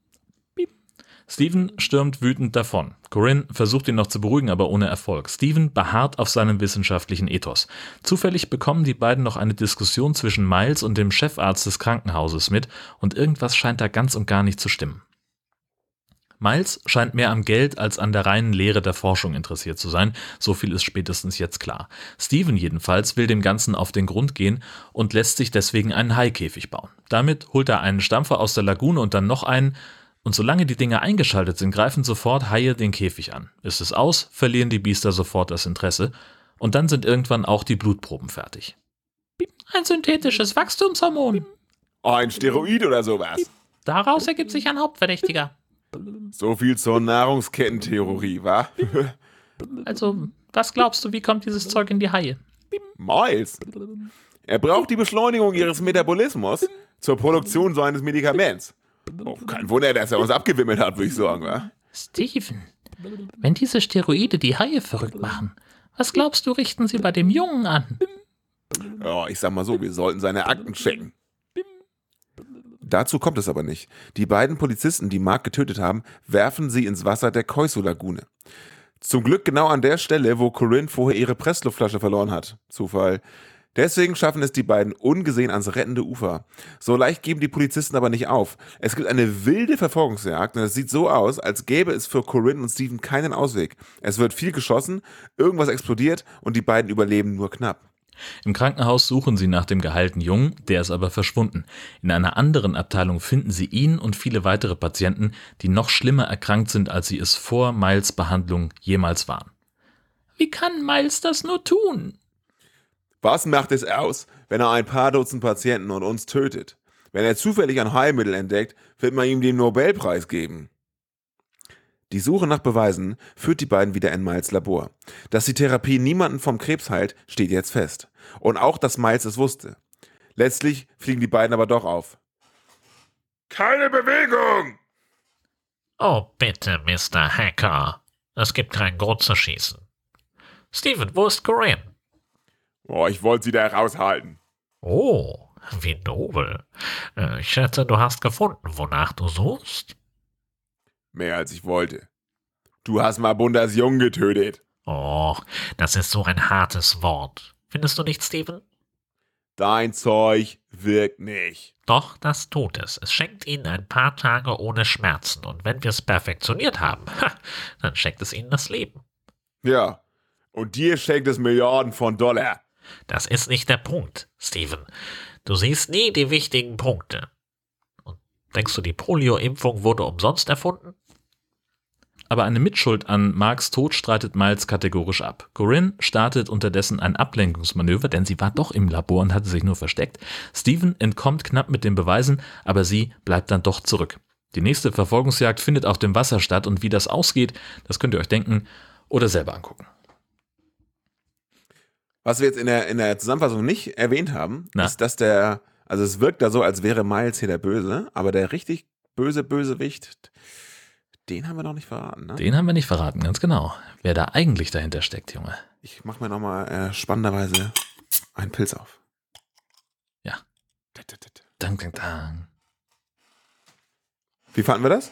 Steven stürmt wütend davon. Corinne versucht ihn noch zu beruhigen, aber ohne Erfolg. Steven beharrt auf seinem wissenschaftlichen Ethos. Zufällig bekommen die beiden noch eine Diskussion zwischen Miles und dem Chefarzt des Krankenhauses mit und irgendwas scheint da ganz und gar nicht zu stimmen. Miles scheint mehr am Geld als an der reinen Lehre der Forschung interessiert zu sein, so viel ist spätestens jetzt klar. Steven jedenfalls will dem Ganzen auf den Grund gehen und lässt sich deswegen einen Haikäfig bauen. Damit holt er einen Stampfer aus der Lagune und dann noch einen, und solange die Dinger eingeschaltet sind, greifen sofort Haie den Käfig an. Ist es aus, verlieren die Biester sofort das Interesse. Und dann sind irgendwann auch die Blutproben fertig. Ein synthetisches Wachstumshormon. Ein Steroid oder sowas. Daraus ergibt sich ein Hauptverdächtiger. So viel zur Nahrungskettentheorie, wa? Also, was glaubst du, wie kommt dieses Zeug in die Haie? Miles. Er braucht die Beschleunigung ihres Metabolismus zur Produktion so eines Medikaments. Oh, kein Wunder, dass er uns abgewimmelt hat, würde ich sagen, wa? Steven, wenn diese Steroide die Haie verrückt machen, was glaubst du, richten sie bei dem Jungen an? Ja, ich sag mal so, wir sollten seine Akten checken. Dazu kommt es aber nicht. Die beiden Polizisten, die Mark getötet haben, werfen sie ins Wasser der Koiso-Lagune. Zum Glück genau an der Stelle, wo Corinne vorher ihre Pressluftflasche verloren hat. Zufall. Deswegen schaffen es die beiden ungesehen ans rettende Ufer. So leicht geben die Polizisten aber nicht auf. Es gibt eine wilde Verfolgungsjagd und es sieht so aus, als gäbe es für Corinne und Steven keinen Ausweg. Es wird viel geschossen, irgendwas explodiert und die beiden überleben nur knapp. Im Krankenhaus suchen sie nach dem geheilten Jungen, der ist aber verschwunden. In einer anderen Abteilung finden sie ihn und viele weitere Patienten, die noch schlimmer erkrankt sind, als sie es vor Miles Behandlung jemals waren. Wie kann Miles das nur tun? Was macht es aus, wenn er ein paar Dutzend Patienten und uns tötet? Wenn er zufällig ein Heilmittel entdeckt, wird man ihm den Nobelpreis geben. Die Suche nach Beweisen führt die beiden wieder in Miles Labor. Dass die Therapie niemanden vom Krebs heilt, steht jetzt fest. Und auch, dass Miles es wusste. Letztlich fliegen die beiden aber doch auf. Keine Bewegung! Oh, bitte, Mr. Hacker. Es gibt keinen Grund zu schießen. Steven, wo ist Corinne? Oh, ich wollte sie da raushalten. Oh, wie nobel. Äh, Ich schätze, du hast gefunden, wonach du suchst. Mehr als ich wollte. Du hast mal Bundas Jungen getötet. Oh, das ist so ein hartes Wort. Findest du nicht, Steven? Dein Zeug wirkt nicht. Doch, das tut es. Es schenkt ihnen ein paar Tage ohne Schmerzen. Und wenn wir es perfektioniert haben, ha, dann schenkt es ihnen das Leben. Ja. Und dir schenkt es Milliarden von Dollar. Das ist nicht der Punkt, Steven. Du siehst nie die wichtigen Punkte. Und denkst du, die Polio-Impfung wurde umsonst erfunden? Aber eine Mitschuld an Marks Tod streitet Miles kategorisch ab. Corinne startet unterdessen ein Ablenkungsmanöver, denn sie war doch im Labor und hatte sich nur versteckt. Steven entkommt knapp mit den Beweisen, aber sie bleibt dann doch zurück. Die nächste Verfolgungsjagd findet auf dem Wasser statt und wie das ausgeht, das könnt ihr euch denken oder selber angucken. Was wir jetzt in der, in der Zusammenfassung nicht erwähnt haben, Na? ist, dass der, also es wirkt da so, als wäre Miles hier der Böse, aber der richtig böse Bösewicht, den haben wir noch nicht verraten. Ne? Den haben wir nicht verraten, ganz genau. Wer da eigentlich dahinter steckt, Junge. Ich mach mir nochmal äh, spannenderweise einen Pilz auf. Ja. Dang, dang, dang. Wie fanden wir das?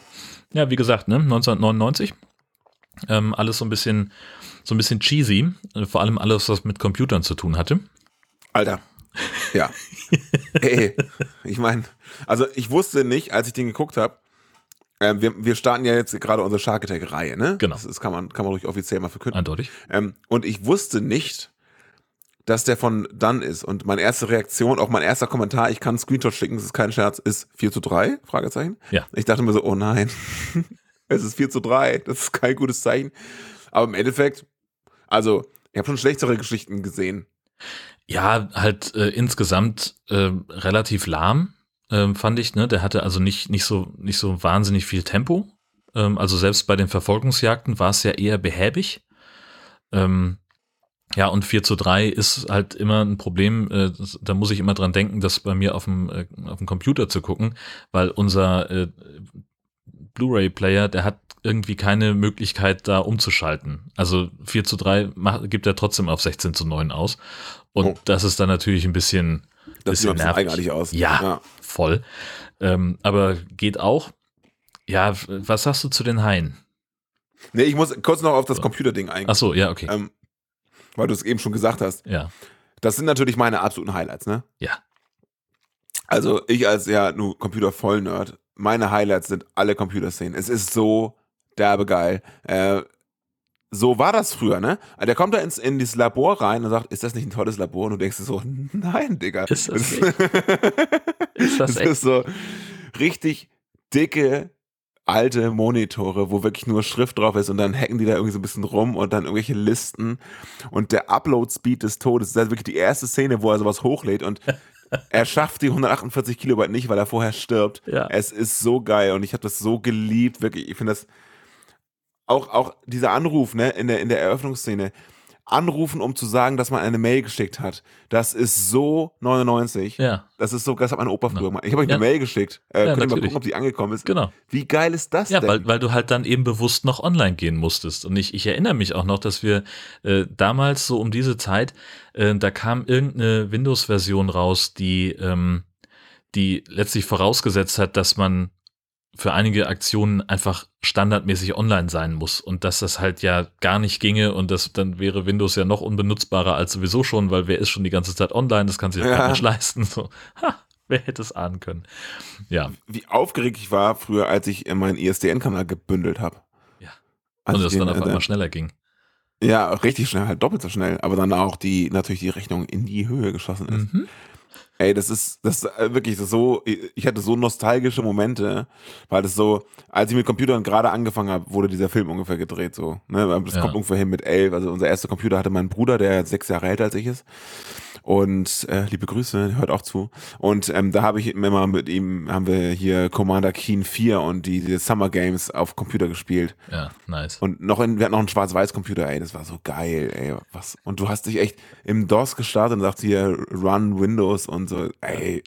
Ja, wie gesagt, ne, 1999. Ähm, alles so ein bisschen, so ein bisschen cheesy. Äh, Vor allem alles, was mit Computern zu tun hatte. Alter. Ja. Ey, ich meine, also ich wusste nicht, als ich den geguckt habe, ähm, wir, wir starten ja jetzt gerade unsere Shark Attack-Reihe, ne? Genau. Das ist, kann, man, kann man ruhig offiziell mal verkünden. Eindeutig. Ähm, und ich wusste nicht, dass der von Dunn ist. Und meine erste Reaktion, auch mein erster Kommentar, ich kann einen Screenshot schicken, das ist kein Scherz, ist 4 zu 3? Fragezeichen. Ja. Ich dachte mir so, oh nein, es ist 4 zu 3, das ist kein gutes Zeichen. Aber im Endeffekt, also, ich habe schon schlechtere Geschichten gesehen. Ja, halt äh, insgesamt äh, relativ lahm, ähm, fand ich. Ne? Der hatte also nicht, nicht, so, nicht so wahnsinnig viel Tempo. Ähm, also selbst bei den Verfolgungsjagden war es ja eher behäbig. Ähm, ja, und 4 zu 3 ist halt immer ein Problem. Äh, da muss ich immer dran denken, das bei mir auf dem, äh, auf dem Computer zu gucken, weil unser äh, Blu-ray-Player, der hat irgendwie keine Möglichkeit, da umzuschalten. Also 4 zu 3 macht, gibt er trotzdem auf 16 zu 9 aus. Und Oh. das ist dann natürlich ein bisschen, Das sieht bisschen nervig. eigenartig aus. Ja, Ja. voll. Ähm, aber geht auch. Ja, was sagst du zu den Haien? Nee, ich muss kurz noch auf das So. Computerding eingehen. Ach so, ja, okay. Ähm, weil du es eben schon gesagt hast. Ja, Das sind natürlich meine absoluten Highlights, ne? Ja. Also ich als ja nur Computer-Voll-Nerd, meine Highlights sind alle Computerszenen. Es ist so derbe geil. Äh, so war das früher, ne? Der kommt da ins, in dieses Labor rein und sagt, ist das nicht ein tolles Labor? Und du denkst dir so, nein, Digga. Ist das ist Ist das das echt? ist so richtig dicke alte Monitore, wo wirklich nur Schrift drauf ist und dann hacken die da irgendwie so ein bisschen rum und dann irgendwelche Listen und der Upload-Speed des Todes. Das ist halt wirklich die erste Szene, wo er sowas hochlädt und er schafft die 148 Kilobyte nicht, weil er vorher stirbt. Ja. Es ist so geil und ich habe das so geliebt, wirklich. Ich finde das auch, auch dieser Anruf, ne, in der, in der Eröffnungsszene. Anrufen, um zu sagen, dass man eine Mail geschickt hat. Das ist so 99. Ja, Das ist so, das hat mein Opa früher gemacht. Ich habe euch Ja. eine Mail geschickt. Äh, Ja, könnt ihr mal gucken, ob die angekommen ist. genau. Wie geil ist das Ja, denn? weil, weil du halt dann eben bewusst noch online gehen musstest. Und ich, ich erinnere mich auch noch, dass wir äh, damals so um diese Zeit, äh, da kam irgendeine Windows-Version raus, die, ähm, die letztlich vorausgesetzt hat, dass man für einige Aktionen einfach standardmäßig online sein muss und dass das halt ja gar nicht ginge und das dann wäre Windows ja noch unbenutzbarer als sowieso schon, weil wer ist schon die ganze Zeit online, das kann sich ja keiner Mensch leisten. So, ha, wer hätte es ahnen können. Ja, Wie aufgeregt ich war früher, als ich meinen ISDN-Kanal gebündelt habe. Ja. Als und das dann auf äh, einmal schneller ging. Ja, richtig schnell, halt doppelt so schnell. Aber dann auch die, natürlich die Rechnung in die Höhe geschossen ist. Mhm. Ey, das ist, das ist äh, wirklich so, ich hatte so nostalgische Momente, weil das so, als ich mit Computern gerade angefangen habe, wurde dieser Film ungefähr gedreht, so, ne, das Ja. kommt ungefähr hin mit elf, also unser erster Computer hatte mein Bruder, der sechs Jahre älter als ich ist und äh, liebe Grüße, hört auch zu und ähm, da habe ich immer mit ihm, haben wir hier Commander Keen 4 und die, die Summer Games auf Computer gespielt Ja, nice. und noch in, wir hatten noch einen Schwarz-Weiß-Computer, ey, das war so geil, ey, was. Und du hast dich echt im DOS gestartet und sagst hier Run Windows und so, ey.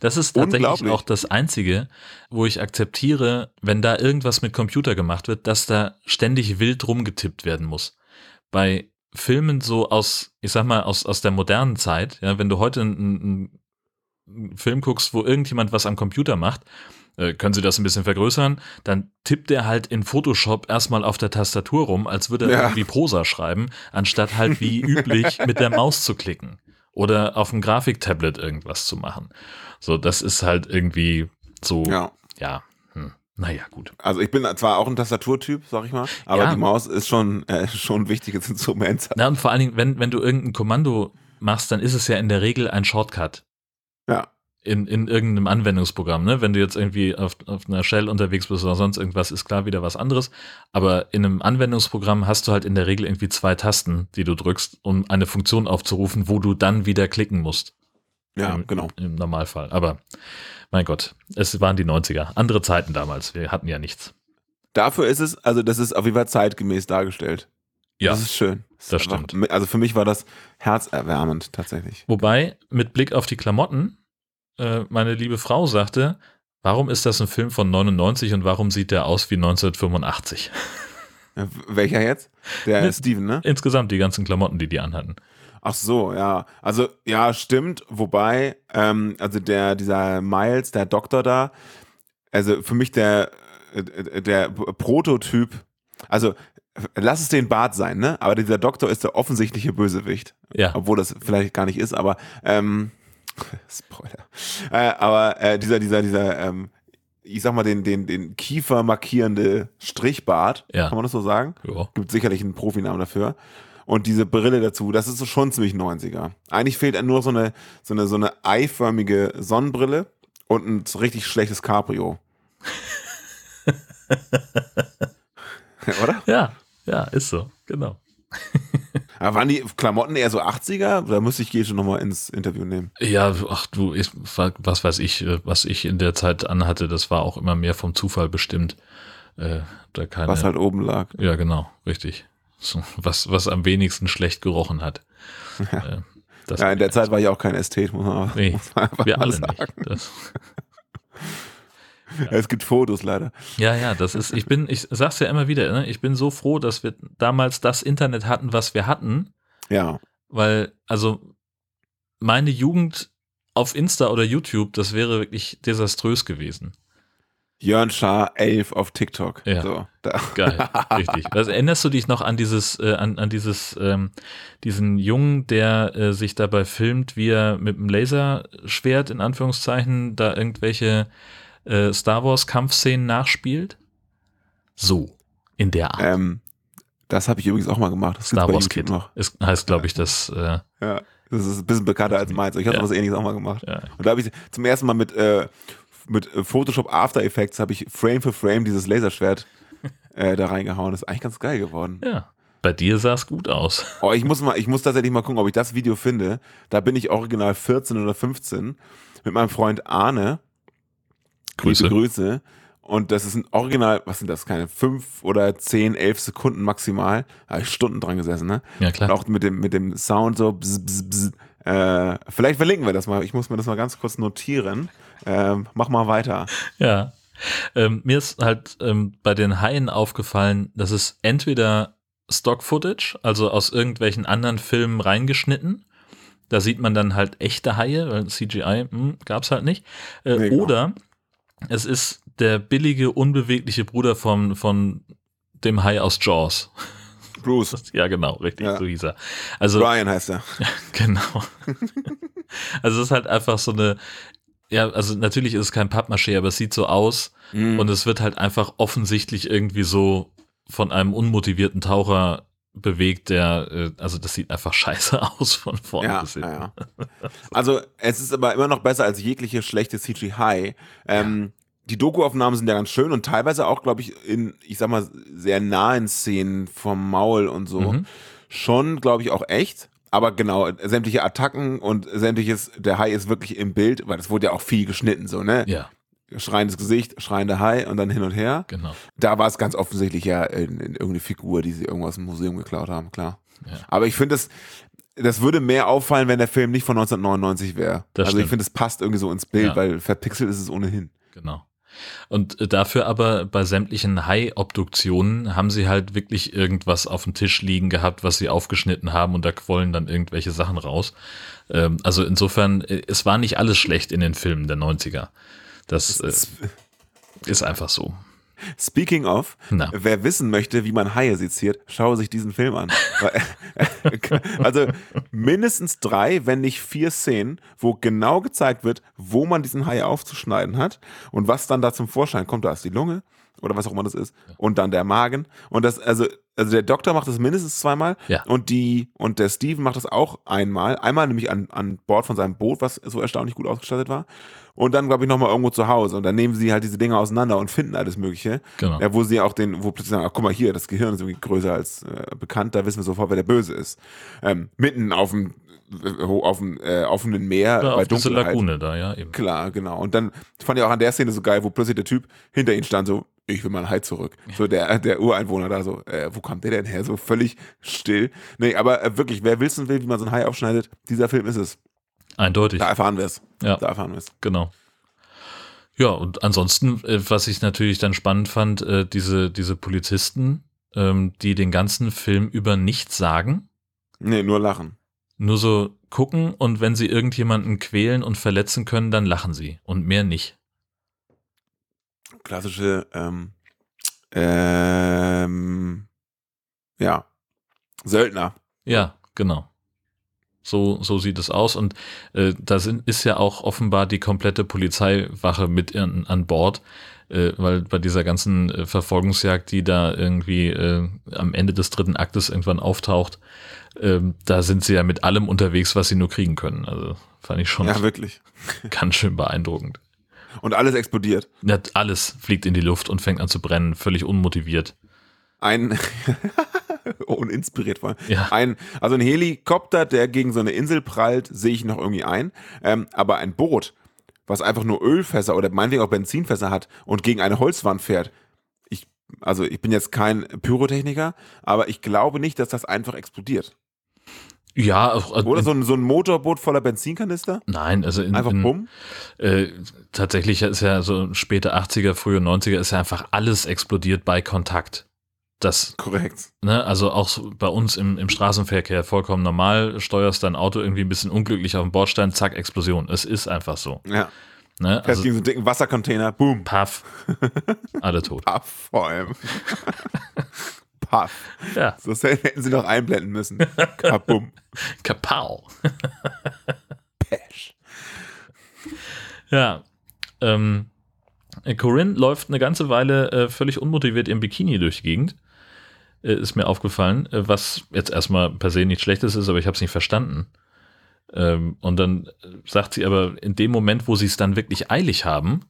Das ist tatsächlich auch das Einzige, wo ich akzeptiere, wenn da irgendwas mit Computer gemacht wird, dass da ständig wild rumgetippt werden muss. Bei Filmen so aus, ich sag mal, aus, aus der modernen Zeit, ja, wenn du heute einen, einen Film guckst, wo irgendjemand was am Computer macht, äh, können sie das ein bisschen vergrößern, dann tippt er halt in Photoshop erstmal auf der Tastatur rum, als würde er Ja. irgendwie Prosa schreiben, anstatt halt wie üblich mit der Maus zu klicken oder auf dem Grafiktablet irgendwas zu machen. So, das ist halt irgendwie so, ja, Ja. Naja, gut. Also ich bin zwar auch ein Tastaturtyp, sag ich mal, aber Ja. die Maus ist schon, äh, schon ein wichtiges Instrument. Na, und vor allen Dingen, wenn, wenn du irgendein Kommando machst, dann ist es ja in der Regel ein Shortcut. Ja. In, in irgendeinem Anwendungsprogramm, ne? Wenn du jetzt irgendwie auf, auf einer Shell unterwegs bist oder sonst irgendwas, ist klar wieder was anderes. Aber in einem Anwendungsprogramm hast du halt in der Regel irgendwie zwei Tasten, die du drückst, um eine Funktion aufzurufen, wo du dann wieder klicken musst. Ja, Im, genau. Im Normalfall. Aber mein Gott, es waren die 90er. Andere Zeiten damals. Wir hatten ja nichts. Dafür ist es, also das ist auf jeden Fall zeitgemäß dargestellt. Ja, Das ist schön. das ist einfach- stimmt. Also für mich war das herzerwärmend tatsächlich. Wobei, mit Blick auf die Klamotten, äh, meine liebe Frau sagte, warum ist das ein Film von 99 und warum sieht der aus wie 1985? Ja, w- Welcher jetzt? Der Steven, ne? Insgesamt die ganzen Klamotten, die die anhatten. Ach so, ja. Also, ja, stimmt. Wobei, ähm, also der, dieser Miles, der Doktor da, also für mich der, äh, der Prototyp, also lass es den Bart sein, ne? Aber dieser Doktor ist der offensichtliche Bösewicht. Ja. Obwohl das vielleicht gar nicht ist, aber ähm, Spoiler. Äh, aber äh, dieser, dieser, dieser, ähm, ich sag mal, den, den, den Kiefer markierende Strichbart, Ja. kann man das so sagen? Ja. Gibt sicherlich einen Profinamen dafür. Und diese Brille dazu, das ist so schon ziemlich 90er. Eigentlich fehlt nur so eine, so eine, so eine eiförmige Sonnenbrille und ein richtig schlechtes Cabrio. Oder? Ja, ja, ist so, genau. Aber waren die Klamotten eher so 80er? Da müsste ich schon nochmal ins Interview nehmen. Ja, ach du, ich, was weiß ich, äh, was ich in der Zeit anhatte, das war auch immer mehr vom Zufall bestimmt. Äh, da keine, Was halt oben lag. Ja, genau, richtig. So, was, was am wenigsten schlecht gerochen hat. Äh, das Ja, in der Zeit war ich auch kein Ästhet, muss man, Nee, muss man einfach wir alle sagen. nicht. Ja, es gibt Fotos leider. ja, ja, das ist, ich bin, ich sag's ja immer wieder, ne? ich bin so froh, dass wir damals das Internet hatten, was wir hatten, Ja. weil, also, meine Jugend auf Insta oder YouTube, das wäre wirklich desaströs gewesen. Jörn Schaar 11 auf TikTok. Ja. So. Geil, richtig. Also erinnerst du dich noch an dieses, äh, an, an dieses, ähm, diesen Jungen, der äh, sich dabei filmt, wie er mit dem Laserschwert in Anführungszeichen da irgendwelche äh, Star Wars Kampfszenen nachspielt? So, in der Art. Ähm, das habe ich übrigens auch mal gemacht. Das Star Wars Kid. noch. Ist, heißt, glaube ich, das, äh, Ja, das ist ein bisschen bekannter als meins. Ich habe Ja. was ähnliches auch mal gemacht. ja, Und da habe ich zum ersten Mal mit, äh, mit äh, Photoshop After Effects habe ich Frame für Frame dieses Laserschwert äh, da reingehauen. Das ist eigentlich ganz geil geworden. ja. Bei dir sah es gut aus. Oh, ich muss mal, ich muss tatsächlich mal gucken, ob ich das Video finde. Da bin ich original 14 oder 15 mit meinem Freund Arne. Grüße. Liebe Grüße. Und das ist ein Original, was sind das, keine fünf oder zehn, elf Sekunden maximal. Da habe ich Stunden dran gesessen, ne? Ja, Und klar. auch mit dem, mit dem Sound so bzz, bzz, bzz. Äh, vielleicht verlinken wir das mal. Ich muss mir das mal ganz kurz notieren. Ähm, mach mal weiter. Ja. Ähm, mir ist halt ähm, bei den Haien aufgefallen, dass es entweder Stock-Footage, also aus irgendwelchen anderen Filmen reingeschnitten. Da sieht man dann halt echte Haie, weil CGI hm, gab es halt nicht. Äh, Nee, genau. Oder es ist der billige, unbewegliche Bruder von, von dem Hai aus Jaws. Bruce. Ja, genau, richtig, Ja. so hieß er. Also, Brian heißt er. Genau. also es ist halt einfach so eine, ja, also natürlich ist es kein Pappmaché, aber es sieht so aus Mhm. und es wird halt einfach offensichtlich irgendwie so von einem unmotivierten Taucher bewegt, der, äh, also das sieht einfach scheiße aus von vorne Ja, bis hinten. ja, ja. Also es ist aber immer noch besser als jegliche schlechte CGI. Ähm, Die Doku-Aufnahmen sind ja ganz schön und teilweise auch, glaube ich, in, ich sag mal, sehr nahen Szenen vom Maul und so. Mhm. Schon, glaube ich, auch echt. Aber genau, sämtliche Attacken und sämtliches, der Hai ist wirklich im Bild, weil es wurde ja auch viel geschnitten, so, ne? Ja, Schreiendes Gesicht, schreiender Hai und dann hin und her. genau. Da war es ganz offensichtlich ja in, in irgendeine Figur, die sie irgendwas im Museum geklaut haben, klar. Ja. Aber ich finde, das, das würde mehr auffallen, wenn der Film nicht von 1999 wäre. Also ich stimmt. finde, es passt irgendwie so ins Bild, Ja. weil verpixelt ist es ohnehin. Genau. Und äh, dafür aber bei sämtlichen Hai-Obduktionen haben sie halt wirklich irgendwas auf dem Tisch liegen gehabt, was sie aufgeschnitten haben und da quollen dann irgendwelche Sachen raus. Ähm, also insofern, äh, es war nicht alles schlecht in den Filmen der 90er. Das äh, ist einfach so. Speaking of, Na. wer wissen möchte, wie man Haie seziert, schaue sich diesen Film an. Also mindestens drei, wenn nicht vier Szenen, wo genau gezeigt wird, wo man diesen Hai aufzuschneiden hat und was dann da zum Vorschein kommt. Da ist die Lunge oder was auch immer das ist und dann der Magen und das also also der Doktor macht das mindestens zweimal Ja. und die und der Steven macht das auch einmal einmal nämlich an, an Bord von seinem Boot was so erstaunlich gut ausgestattet war und dann glaube ich noch mal irgendwo zu Hause und dann nehmen sie halt diese Dinge auseinander und finden alles mögliche Genau. ja, wo sie auch den, wo plötzlich sagen, ach, guck mal hier, das Gehirn ist irgendwie größer als äh, bekannt, da wissen wir sofort, wer der Böse ist. Ähm, mitten auf dem äh, auf dem äh, offenen Meer Ja, bei auf Dunkelheit. Lagune da, ja, eben. Klar, genau. Und dann fand ich auch an der Szene so geil, wo plötzlich der Typ hinter ihm stand, so, ich will mal ein Hai zurück. So der, der Ureinwohner da so, äh, wo kommt der denn her? So völlig still. Nee, aber äh, wirklich, wer wissen will, wie man so ein Hai aufschneidet, dieser Film ist es. Eindeutig. Da erfahren wir es. Ja. Da erfahren wir es. Genau. Ja, und ansonsten, äh, was ich natürlich dann spannend fand, äh, diese, diese Polizisten, ähm, die den ganzen Film über nichts sagen, Nee, nur lachen. nur so gucken und wenn sie irgendjemanden quälen und verletzen können, dann lachen sie und mehr nicht. Klassische, ähm, ähm, ja, Söldner. Ja, genau. So, so sieht es aus. Und äh, da sind, ist ja auch offenbar die komplette Polizeiwache mit an, an Bord, äh, weil bei dieser ganzen äh, Verfolgungsjagd, die da irgendwie äh, am Ende des dritten Aktes irgendwann auftaucht, ähm, da sind sie ja mit allem unterwegs, was sie nur kriegen können. Also fand ich schon Ja, wirklich. ganz schön beeindruckend. Und alles explodiert. Ja, alles fliegt in die Luft und fängt an zu brennen, völlig unmotiviert. Ein, uninspiriert vor allem. Ja. Ein, also ein Helikopter, der gegen so eine Insel prallt, sehe ich noch irgendwie ein. Ähm, aber ein Boot, was einfach nur Ölfässer oder meinetwegen auch Benzinfässer hat und gegen eine Holzwand fährt. Ich, also ich bin jetzt kein Pyrotechniker, aber ich glaube nicht, dass das einfach explodiert. Ja, äh, Oder so ein, so ein Motorboot voller Benzinkanister? nein, also in, Einfach in, bumm? Äh, tatsächlich ist ja so späte 80er, frühe 90er ist ja einfach alles explodiert bei Kontakt. Das, Korrekt. ne, also auch bei uns im, im Straßenverkehr vollkommen normal, steuerst dein Auto irgendwie ein bisschen unglücklich auf den Bordstein, zack, Explosion. Es ist einfach so. Ja. Ne? Also, gegen so einen dicken Wassercontainer, boom. paff, alle tot. Paff vor allem. Paff. Ja, So hätten sie noch einblenden müssen. Kabum. kapau. Pesch. Ja, ähm, Corinne läuft eine ganze Weile äh, völlig unmotiviert im Bikini durch die Gegend. Äh, ist mir aufgefallen, äh, was jetzt erstmal per se nichts Schlechtes ist, aber ich habe es nicht verstanden. Ähm, und dann sagt sie aber in dem Moment, wo sie es dann wirklich eilig haben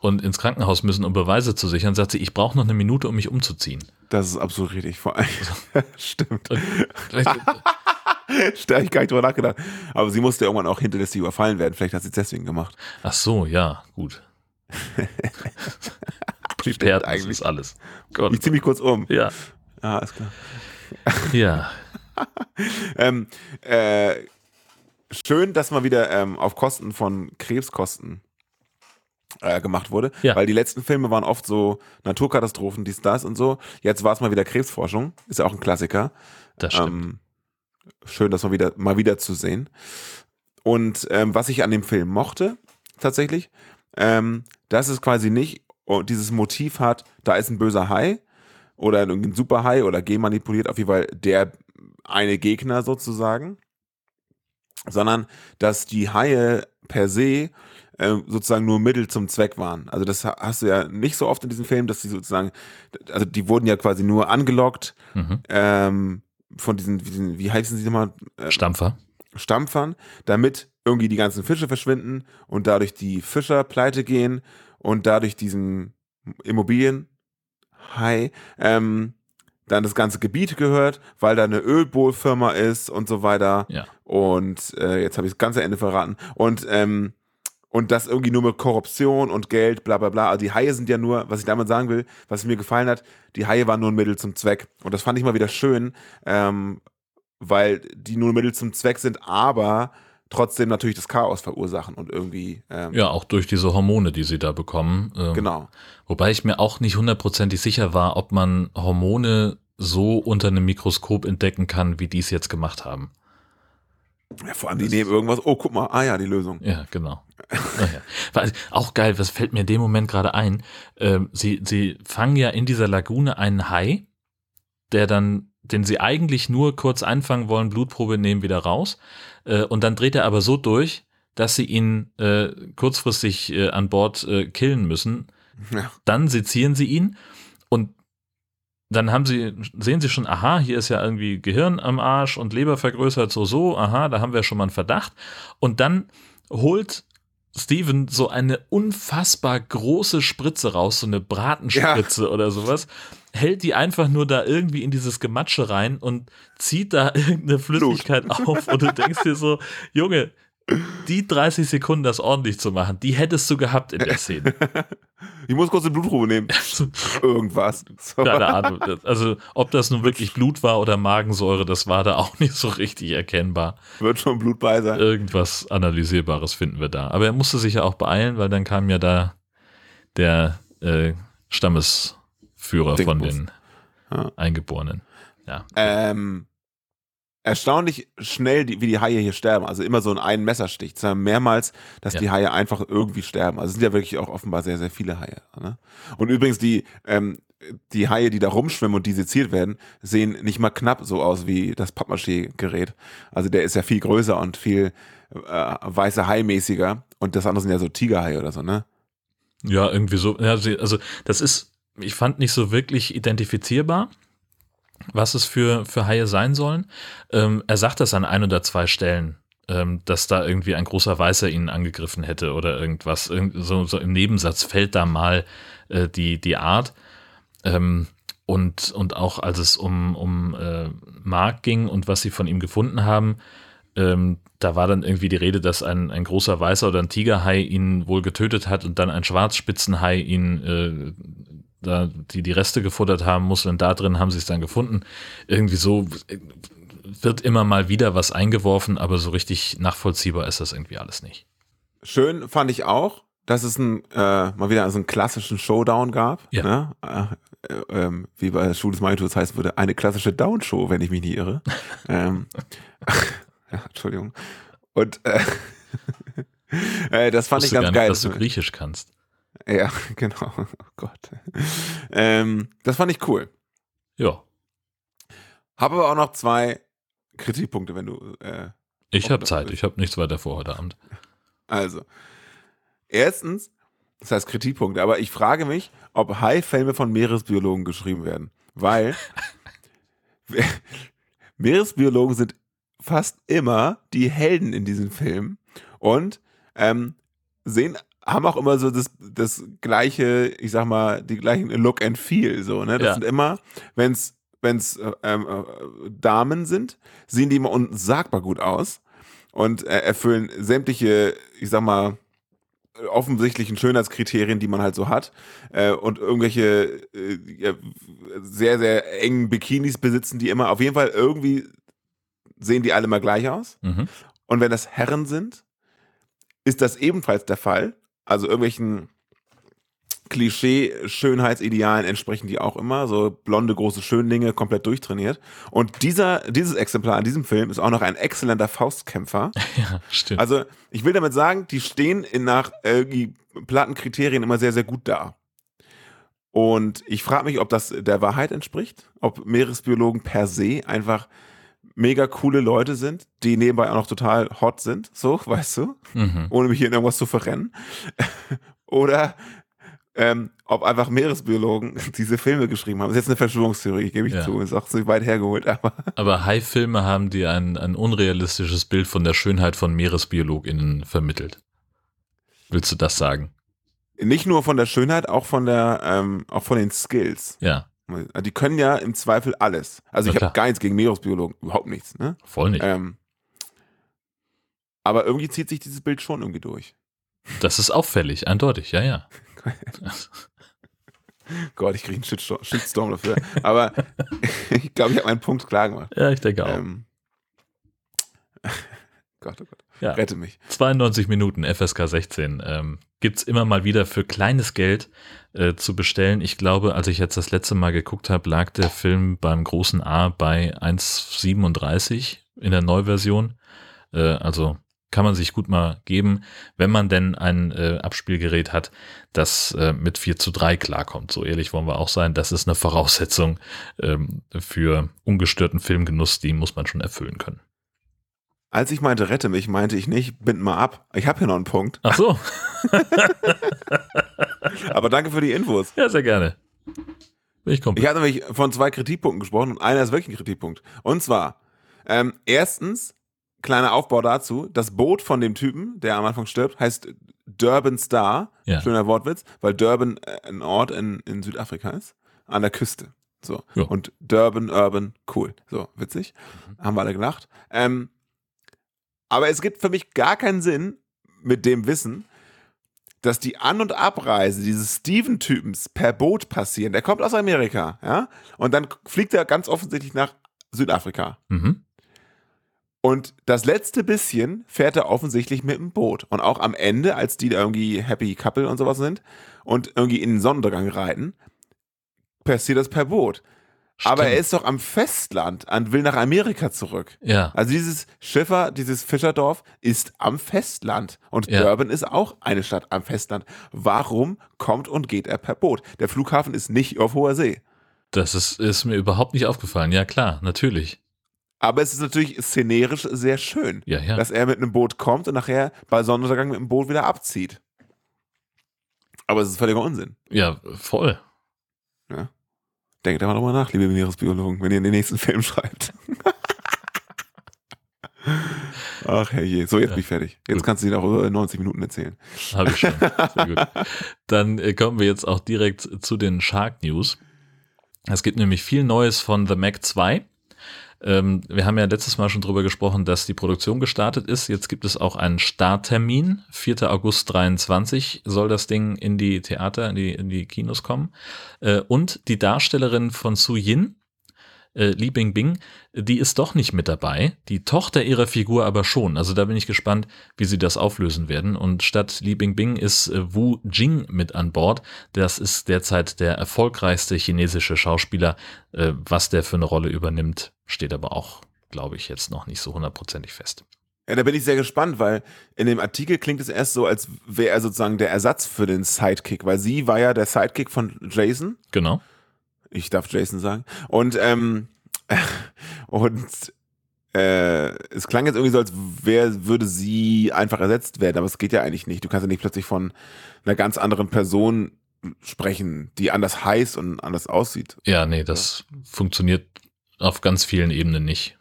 und ins Krankenhaus müssen, um Beweise zu sichern, sagt sie, ich brauche noch eine Minute, um mich umzuziehen. Das ist absolut richtig. Vor allem. Stimmt. Und vielleicht, Da hab ich gar nicht drüber nachgedacht. Aber sie musste irgendwann auch hinterlistig überfallen werden. Vielleicht hat sie es deswegen gemacht. ach so, ja, gut. Prepared eigentlich. ist alles. Gott. Ich ziehe mich kurz um. Ja, Ja, ist klar. ja, Ähm, äh, schön, dass mal wieder ähm, auf Kosten von Krebskosten äh, gemacht wurde. Ja. Weil die letzten Filme waren oft so Naturkatastrophen, dies, das und so. Jetzt war es mal wieder Krebsforschung. Ist ja auch ein Klassiker. das stimmt. Ähm, schön, das mal wieder, mal wieder zu sehen. Und ähm, was ich an dem Film mochte, tatsächlich, ähm, dass es quasi nicht oh, dieses Motiv hat, da ist ein böser Hai oder ein Superhai oder genmanipuliert, auf jeden Fall der eine Gegner sozusagen, sondern dass die Haie per se ähm, sozusagen nur Mittel zum Zweck waren. Also das ha- hast du ja nicht so oft in diesem Film, dass die sozusagen, also die wurden ja quasi nur angelockt Mhm. ähm, von diesen, diesen, wie heißen sie nochmal, äh, Stampfer. Stampfern, damit irgendwie die ganzen Fische verschwinden und dadurch die Fischer pleite gehen und dadurch diesen Immobilienhai ähm, dann das ganze Gebiet gehört, weil da eine Ölbohrfirma ist und so weiter. Ja. Und äh, jetzt habe ich das ganze Ende verraten. Und ähm, und das irgendwie nur mit Korruption und Geld, bla bla bla. Also die Haie sind ja nur, was ich damit sagen will, was mir gefallen hat, die Haie waren nur ein Mittel zum Zweck. Und das fand ich mal wieder schön, ähm, weil die nur Mittel zum Zweck sind, aber trotzdem natürlich das Chaos verursachen und irgendwie, ähm, Ja, auch durch diese Hormone, die sie da bekommen. Ähm, genau. Wobei ich mir auch nicht hundertprozentig sicher war, ob man Hormone so unter einem Mikroskop entdecken kann, wie die es jetzt gemacht haben. Ja, vor allem, die nehmen irgendwas, oh, guck mal, ah ja, die Lösung. Ja, genau. Naja. War auch geil, was fällt mir in dem Moment gerade ein? Ähm, sie, sie fangen ja in dieser Lagune einen Hai, der dann, den sie eigentlich nur kurz einfangen wollen, Blutprobe nehmen, wieder raus. Äh, und dann dreht er aber so durch, dass sie ihn äh, kurzfristig äh, an Bord äh, killen müssen. Ja. Dann sezieren sie ihn dann haben sie, sehen sie schon, aha, hier ist ja irgendwie Gehirn am Arsch und Leber vergrößert, so, so, aha, da haben wir schon mal einen Verdacht. Und dann holt Steven so eine unfassbar große Spritze raus, so eine Bratenspritze oder sowas, hält die einfach nur da irgendwie in dieses Gematsche rein und zieht da irgendeine Flüssigkeit auf und du denkst dir so, Junge, die 30 Sekunden das ordentlich zu machen, die hättest du gehabt in der Szene. Ich muss kurz eine Blutprobe nehmen. Irgendwas. So. Keine Ahnung. Also, ob das nun wirklich Blut war oder Magensäure, das war da auch nicht so richtig erkennbar. Wird schon Blut bei sein. Irgendwas Analysierbares finden wir da. Aber er musste sich ja auch beeilen, weil dann kam ja da der äh, Stammesführer von Dickbus. den Ja. Eingeborenen. Ja. Ähm, erstaunlich schnell, die, wie die Haie hier sterben. Also immer so in einen Messerstich. Es haben mehrmals, dass Ja. die Haie einfach irgendwie sterben. Also es sind ja wirklich auch offenbar sehr, sehr viele Haie. Ne? Und übrigens die, ähm, die Haie, die da rumschwimmen und die seziert werden, sehen nicht mal knapp so aus wie das Pappmaché-Gerät. Also der ist ja viel größer und viel äh, weiße Hai-mäßiger. Und das andere sind ja so Tigerhaie oder so, ne? Ja, irgendwie so. Ja, also das ist, ich fand nicht so wirklich identifizierbar, was es für, für Haie sein sollen. Ähm, er sagt das an ein oder zwei Stellen, ähm, dass da irgendwie ein großer Weißer ihn angegriffen hätte oder irgendwas. Irgend, so, so im Nebensatz fällt da mal äh, die, die Art. Ähm, und, und auch als es um, um äh, Mark ging und was sie von ihm gefunden haben, ähm, da war dann irgendwie die Rede, dass ein, ein großer Weißer oder ein Tigerhai ihn wohl getötet hat und dann ein Schwarzspitzenhai ihn äh, da die, die Reste gefuttert haben muss und da drin haben sie es dann gefunden. Irgendwie so äh, wird immer mal wieder was eingeworfen, aber so richtig nachvollziehbar ist das irgendwie alles nicht. Schön fand ich auch, dass es ein, äh, mal wieder so einen klassischen Showdown gab. Ja. Ne? Äh, äh, wie bei Schuh des Magnitudes heißen würde, eine klassische Down-Show, wenn ich mich nicht irre. ähm, ja, Entschuldigung. Und äh, äh, das fand ich gar ganz nicht, geil. dass du Griechisch kannst. Ja, genau. Oh Gott. Ähm, das fand ich cool. Ja, Habe aber auch noch zwei Kritikpunkte, wenn du äh, ich habe Zeit. ist. Ich habe nichts weiter vor heute Abend. Also, erstens, das heißt Kritikpunkte, aber ich frage mich, ob Haifilme von Meeresbiologen geschrieben werden. Weil Meeresbiologen sind fast immer die Helden in diesen Filmen und ähm, sehen, haben auch immer so das, das gleiche, ich sag mal, die gleichen Look and Feel. So, ne? Das Ja. sind immer, wenn es wenn's, äh, ähm, äh, Damen sind, sehen die immer unsagbar gut aus und äh, erfüllen sämtliche, ich sag mal, offensichtlichen Schönheitskriterien, die man halt so hat äh, und irgendwelche äh, ja, sehr, sehr engen Bikinis besitzen, die immer, auf jeden Fall irgendwie sehen die alle mal gleich aus. Mhm. Und wenn das Herren sind, ist das ebenfalls der Fall. Also irgendwelchen Klischee-Schönheitsidealen entsprechen die auch immer. So blonde, große Schönlinge, komplett durchtrainiert. Und dieser, dieses Exemplar in diesem Film ist auch noch ein exzellenter Faustkämpfer. Ja, stimmt. Also, ich will damit sagen, die stehen in nach irgendwie Plattenkriterien immer sehr, sehr gut da. Und ich frage mich, ob das der Wahrheit entspricht, ob Meeresbiologen per se einfach mega coole Leute sind, die nebenbei auch noch total hot sind, so, weißt du, mhm. ohne mich hier in irgendwas zu verrennen. Oder ähm, ob einfach Meeresbiologen diese Filme geschrieben haben. Das ist jetzt eine Verschwörungstheorie, gebe ich Ja. zu, ist auch zu weit hergeholt, aber Aber Hai-Filme haben dir ein, ein unrealistisches Bild von der Schönheit von MeeresbiologInnen vermittelt. Willst du das sagen? nicht nur von der Schönheit, auch von der, ähm, auch von den Skills. Ja, Die können ja im Zweifel alles. Also Na ich habe gar nichts gegen Meeresbiologen, überhaupt nichts. Ne? voll nicht. Ähm, aber irgendwie zieht sich dieses Bild schon irgendwie durch. Das ist auffällig, eindeutig, ja, ja. Gott, ich kriege einen Shitstorm, Shitstorm dafür. Aber ich glaube, ich habe meinen Punkt klar gemacht. Ja, ich denke auch. Ähm, Gott, oh Gott, Ja. rette mich. 92 Minuten FSK 16 ähm, gibt's immer mal wieder für kleines Geld äh, zu bestellen. Ich glaube, als ich jetzt das letzte Mal geguckt habe, lag der Film beim großen A bei 1,37 in der Neuversion. Äh, also kann man sich gut mal geben, wenn man denn ein äh, Abspielgerät hat, das äh, mit 4 zu 3 klarkommt. So ehrlich wollen wir auch sein. Das ist eine Voraussetzung ähm, für ungestörten Filmgenuss, die muss man schon erfüllen können. Als ich meinte, rette mich, meinte ich nicht, bind mal ab. Ich habe hier noch einen Punkt. Ach so, Aber danke für die Infos. ja, sehr gerne. Bin ich komplett. Ich hatte nämlich von zwei Kritikpunkten gesprochen und einer ist wirklich ein Kritikpunkt. Und zwar, ähm, erstens, kleiner Aufbau dazu, das Boot von dem Typen, der am Anfang stirbt, heißt Durban Star. Ja. Schöner Wortwitz, weil Durban äh, ein Ort in, in Südafrika ist. An der Küste. So. Ja. Und Durban, Urban, cool. So, witzig. Mhm. Haben wir alle gelacht. Ähm, aber es gibt für mich gar keinen Sinn mit dem Wissen, dass die An- und Abreise dieses Steven-Typens per Boot passieren. Der kommt aus Amerika, ja? Und dann fliegt er ganz offensichtlich nach Südafrika. Mhm. Und das letzte bisschen fährt er offensichtlich mit dem Boot. Und auch am Ende, als die da irgendwie Happy Couple und sowas sind und irgendwie in den Sonnenuntergang reiten, passiert das per Boot. Aber er ist doch am Festland und will nach Amerika zurück. Ja, Also dieses Schiffer, dieses Fischerdorf ist am Festland. Und Ja. Durban ist auch eine Stadt am Festland. Warum kommt und geht er per Boot? Der Flughafen ist nicht auf hoher See. das ist, ist mir überhaupt nicht aufgefallen. Ja, klar, natürlich. Aber es ist natürlich szenerisch sehr schön, Ja, ja. dass er mit einem Boot kommt und nachher bei Sonnenuntergang mit dem Boot wieder abzieht. Aber es ist völliger Unsinn. Ja, voll. Denkt da mal drüber nach, liebe Meeresbiologen, wenn ihr den nächsten Film schreibt. Ach herrje, so jetzt Ja. bin ich fertig. Jetzt Gut. kannst du dir auch über 90 Minuten erzählen. Habe ich schon. Sehr gut. Dann äh, kommen wir jetzt auch direkt zu den Shark News. Es gibt nämlich viel Neues von The Mac 2. Ähm, wir haben ja letztes Mal schon drüber gesprochen, dass die Produktion gestartet ist. Jetzt gibt es auch einen Starttermin. 4. August 23 soll das Ding in die Theater, in die, in die Kinos kommen. Äh, und die Darstellerin von Su Yin, äh, Li Bingbing, die ist doch nicht mit dabei. Die Tochter ihrer Figur aber schon. Also da bin ich gespannt, wie sie das auflösen werden. Und statt Li Bingbing ist äh, Wu Jing mit an Bord. Das ist derzeit der erfolgreichste chinesische Schauspieler. Äh, was der für eine Rolle übernimmt, steht aber auch, glaube ich, jetzt noch nicht so hundertprozentig fest. Ja, da bin ich sehr gespannt, weil in dem Artikel klingt es erst so, als wäre er sozusagen der Ersatz für den Sidekick, weil sie war ja der Sidekick von Jason. Genau. Ich darf Jason sagen. Und, ähm, und äh, es klang jetzt irgendwie so, als wär, würde sie einfach ersetzt werden, aber es geht ja eigentlich nicht. Du kannst ja nicht plötzlich von einer ganz anderen Person sprechen, die anders heißt und anders aussieht. Ja, nee, das funktioniert auf ganz vielen Ebenen nicht.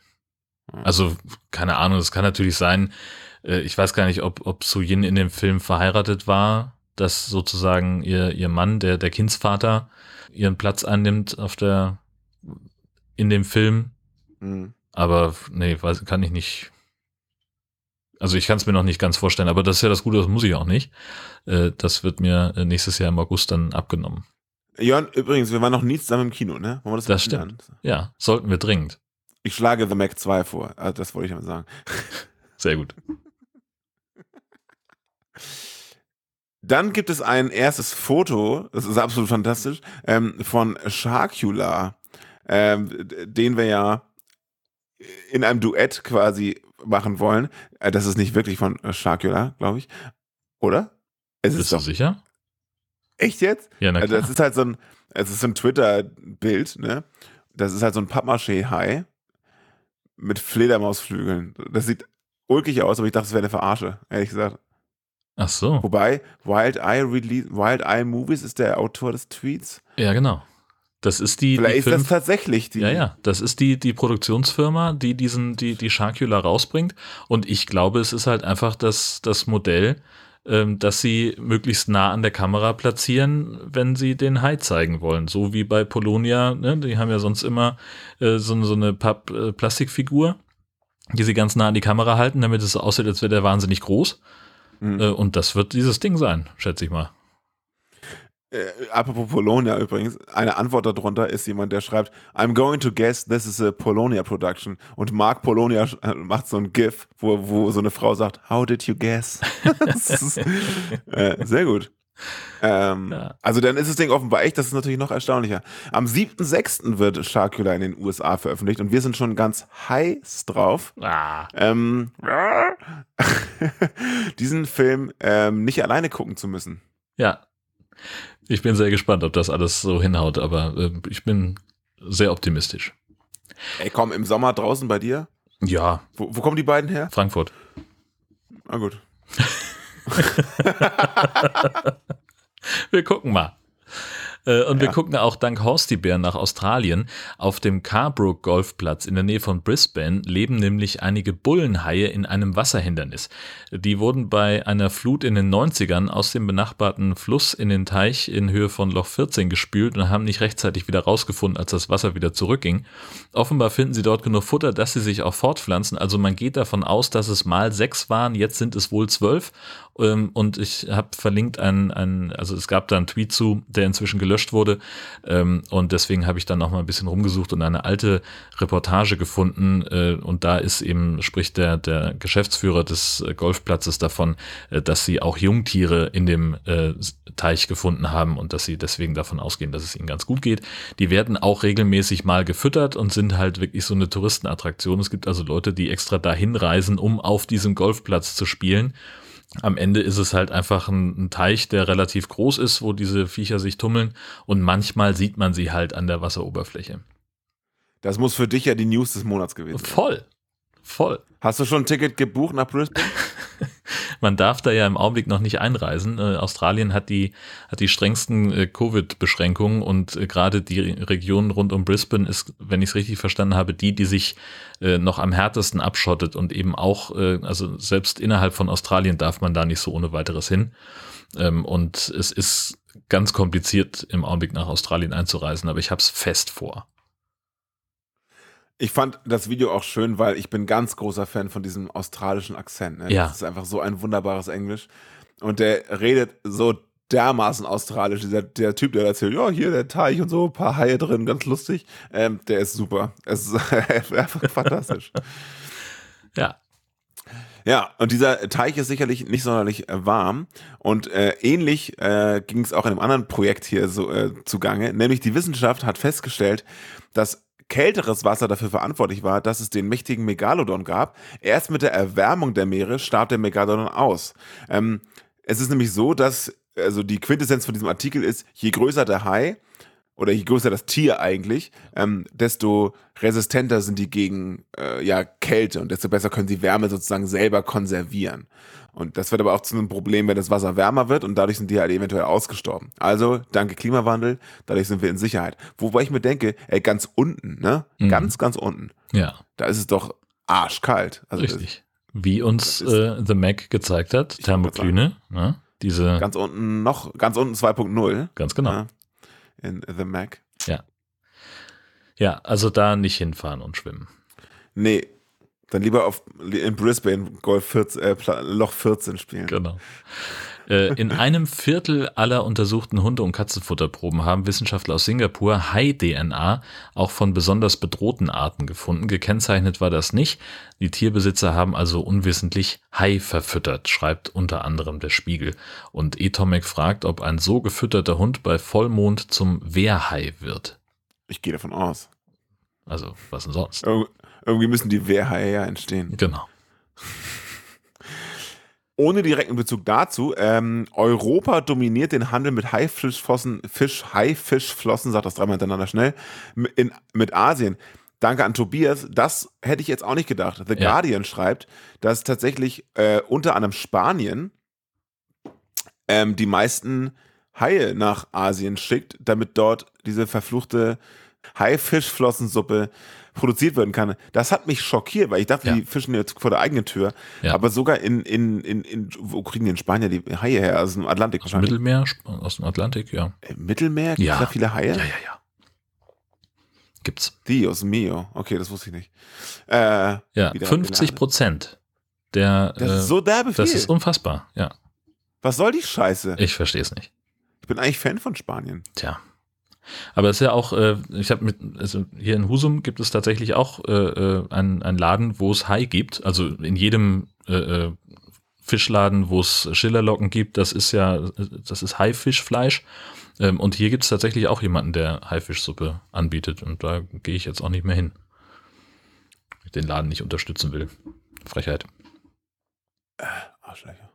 Also, keine Ahnung, es kann natürlich sein, äh, ich weiß gar nicht, ob, ob Su Yin in dem Film verheiratet war, dass sozusagen ihr, ihr Mann, der, der Kindsvater, ihren Platz einnimmt auf der, in dem Film. Mhm. Aber nee, weiß, kann ich nicht. Also ich kann es mir noch nicht ganz vorstellen, aber das ist ja das Gute, das muss ich auch nicht. Äh, Das wird mir äh, nächstes Jahr im August dann abgenommen. Jörn, übrigens, wir waren noch nie zusammen im Kino, ne? Wollen wir das, Das ändern? Ja, sollten wir dringend. Ich schlage The Mac 2 vor. Ah, Das wollte ich damit sagen. Sehr gut. Dann gibt es ein erstes Foto, das ist absolut fantastisch, ähm, von Sharkula, ähm, den wir ja in einem Duett quasi machen wollen. Äh, das ist nicht wirklich von Sharkula, glaube ich. Oder? Es ist Bist du doch sicher? echt jetzt? Ja, na Also klar. das ist halt so ein, es ist so ein Twitter-Bild, ne? Das ist halt so ein Pappmaché-Hai mit Fledermausflügeln. Das sieht ulkig aus, aber ich dachte, es wäre eine Verarsche, ehrlich gesagt. Ach so. Wobei, Wild Eye, Rele Wild Eye Movies ist der Autor des Tweets. Ja, genau. Das ist die, Vielleicht die ist das tatsächlich die. Ja, ja, das ist die, die Produktionsfirma, die diesen, die, die Sharkula rausbringt. Und ich glaube, es ist halt einfach das, das Modell, ähm, dass sie möglichst nah an der Kamera platzieren, wenn sie den Hai zeigen wollen. So wie bei Polonia, ne? die haben ja sonst immer äh, so, so eine Papp, äh, Plastikfigur, die sie ganz nah an die Kamera halten, damit es aussieht, als wäre der wahnsinnig groß. Mhm. Äh, und das wird dieses Ding sein, schätze ich mal. Äh, apropos Polonia übrigens, eine Antwort darunter ist jemand, der schreibt, I'm going to guess this is a Polonia production. Und Mark Polonia äh, macht so ein GIF, wo, wo so eine Frau sagt, How did you guess? ist, äh, sehr gut. Ähm, Ja. Also dann ist das Ding offenbar echt, das ist natürlich noch erstaunlicher. Am 7.6. wird Sharkula in den USA veröffentlicht und wir sind schon ganz heiß drauf. Ah, Ähm, diesen Film ähm, nicht alleine gucken zu müssen. Ja. Ich bin sehr gespannt, ob das alles so hinhaut, aber äh, ich bin sehr optimistisch. Ey, komm, im Sommer draußen bei dir? Ja, Wo, wo kommen die beiden her? Frankfurt. Na gut. Wir gucken mal. Äh, und wir Ja. gucken auch dank Horsty-Bären nach Australien. Auf dem Carbrook Golfplatz in der Nähe von Brisbane leben nämlich einige Bullenhaie in einem Wasserhindernis. Die wurden bei einer Flut in den 90ern aus dem benachbarten Fluss in den Teich in Höhe von Loch 14 gespült und haben nicht rechtzeitig wieder rausgefunden, als das Wasser wieder zurückging. Offenbar finden sie dort genug Futter, dass sie sich auch fortpflanzen. Also man geht davon aus, dass es mal sechs waren, jetzt sind es wohl zwölf. Ähm, Und ich habe verlinkt ein, ein, also es gab da einen Tweet zu, der inzwischen gelöscht wurde. Ähm, Und deswegen habe ich dann noch mal ein bisschen rumgesucht und eine alte Reportage gefunden. Äh, Und da ist eben, spricht der, der Geschäftsführer des äh, Golfplatzes davon, äh, dass sie auch Jungtiere in dem äh, Teich gefunden haben und dass sie deswegen davon ausgehen, dass es ihnen ganz gut geht. Die werden auch regelmäßig mal gefüttert und sind halt wirklich so eine Touristenattraktion. Es gibt also Leute, die extra dahin reisen, um auf diesem Golfplatz zu spielen. Am Ende ist es halt einfach ein, ein Teich, der relativ groß ist, wo diese Viecher sich tummeln und manchmal sieht man sie halt an der Wasseroberfläche. Das muss für dich ja die News des Monats gewesen sein. Voll. Voll. Hast du schon ein Ticket gebucht nach Brisbane? Man darf da ja im Augenblick noch nicht einreisen. Äh, Australien hat die, hat die strengsten äh, Covid-Beschränkungen und äh, gerade die Region rund um Brisbane ist, wenn ich es richtig verstanden habe, die, die sich äh, noch am härtesten abschottet und eben auch, äh, also selbst innerhalb von Australien darf man da nicht so ohne weiteres hin. Ähm, und es ist ganz kompliziert im Augenblick nach Australien einzureisen, aber ich habe es fest vor. Ich fand das Video auch schön, weil ich bin ganz großer Fan von diesem australischen Akzent. Ne? Ja. Das ist einfach so ein wunderbares Englisch. Und der redet so dermaßen australisch. Dieser, der Typ, der erzählt, ja, hier der Teich und so, ein paar Haie drin, ganz lustig. Ähm, der ist super. Es ist einfach fantastisch. Ja, Ja, und dieser Teich ist sicherlich nicht sonderlich äh, warm. Und äh, ähnlich äh, ging es auch in einem anderen Projekt hier so äh, zugange. Nämlich die Wissenschaft hat festgestellt, dass kälteres Wasser dafür verantwortlich war, dass es den mächtigen Megalodon gab. Erst mit der Erwärmung der Meere starb der Megalodon aus. Ähm, es ist nämlich so, dass also die Quintessenz von diesem Artikel ist, je größer der Hai, oder je größer das Tier eigentlich, ähm, desto resistenter sind die gegen äh, ja, Kälte und desto besser können sie Wärme sozusagen selber konservieren. Und das wird aber auch zu einem Problem, wenn das Wasser wärmer wird und dadurch sind die halt eventuell ausgestorben. Also, danke Klimawandel, dadurch sind wir in Sicherheit. Wobei ich mir denke, ey, ganz unten, ne? Mhm. Ganz, ganz unten, ja, da ist es doch arschkalt. Also das- richtig. Wie uns das äh, The Mac gezeigt hat, Thermoklyne, ne? diese, Ganz unten noch, ganz unten 2.0. ganz genau. Ja, in The Mac. Ja, also da nicht hinfahren und schwimmen. Nee, dann lieber auf in Brisbane Golf 14, äh, Loch 14 spielen. Genau. Äh, In einem Viertel aller untersuchten Hunde- und Katzenfutterproben haben Wissenschaftler aus Singapur Hai-DNA auch von besonders bedrohten Arten gefunden. Gekennzeichnet war das nicht. Die Tierbesitzer haben also unwissentlich Hai verfüttert, schreibt unter anderem der Spiegel. Und Etomek fragt, ob ein so gefütterter Hund bei Vollmond zum Wehrhai wird. Ich gehe davon aus. Also, was denn sonst? Ir irgendwie müssen die Wehrhaie ja entstehen. Genau. Ohne direkten Bezug dazu, ähm, Europa dominiert den Handel mit Haifischflossen, Fisch, Haifischflossen, sagt das dreimal hintereinander schnell, mit, in, mit Asien. Danke an Tobias. Das hätte ich jetzt auch nicht gedacht. The Ja. Guardian schreibt, dass tatsächlich äh, unter anderem Spanien ähm, die meisten Haie nach Asien schickt, damit dort diese verfluchte Haifischflossensuppe produziert werden kann. Das hat mich schockiert, weil ich dachte, Ja. die fischen jetzt vor der eigenen Tür. Ja. Aber sogar in, in, in, in, wo kriegen die in Spanier die Haie her? Aus dem Atlantik Aus dem wahrscheinlich. Mittelmeer, Sp- aus dem Atlantik, ja. Im Mittelmeer? Gibt es Ja. da viele Haie? Ja, ja, ja. Gibt's. Dios mio. Okay, das wusste ich nicht. Äh, Ja, wieder 50 Prozent der. das äh, ist so derbe viel. das ist unfassbar, ja. Was soll die Scheiße? Ich verstehe es nicht. Ich bin eigentlich Fan von Spanien. Tja. Aber es ist ja auch, äh, ich habe mit, also hier in Husum gibt es tatsächlich auch äh, äh, einen, einen Laden, wo es Hai gibt. Also in jedem äh, äh, Fischladen, wo es Schillerlocken gibt, das ist ja, das ist Haifischfleisch. Ähm, und hier gibt es tatsächlich auch jemanden, der Haifischsuppe anbietet. Und da gehe ich jetzt auch nicht mehr hin. Den Laden nicht unterstützen will. Frechheit. Arschlöcher.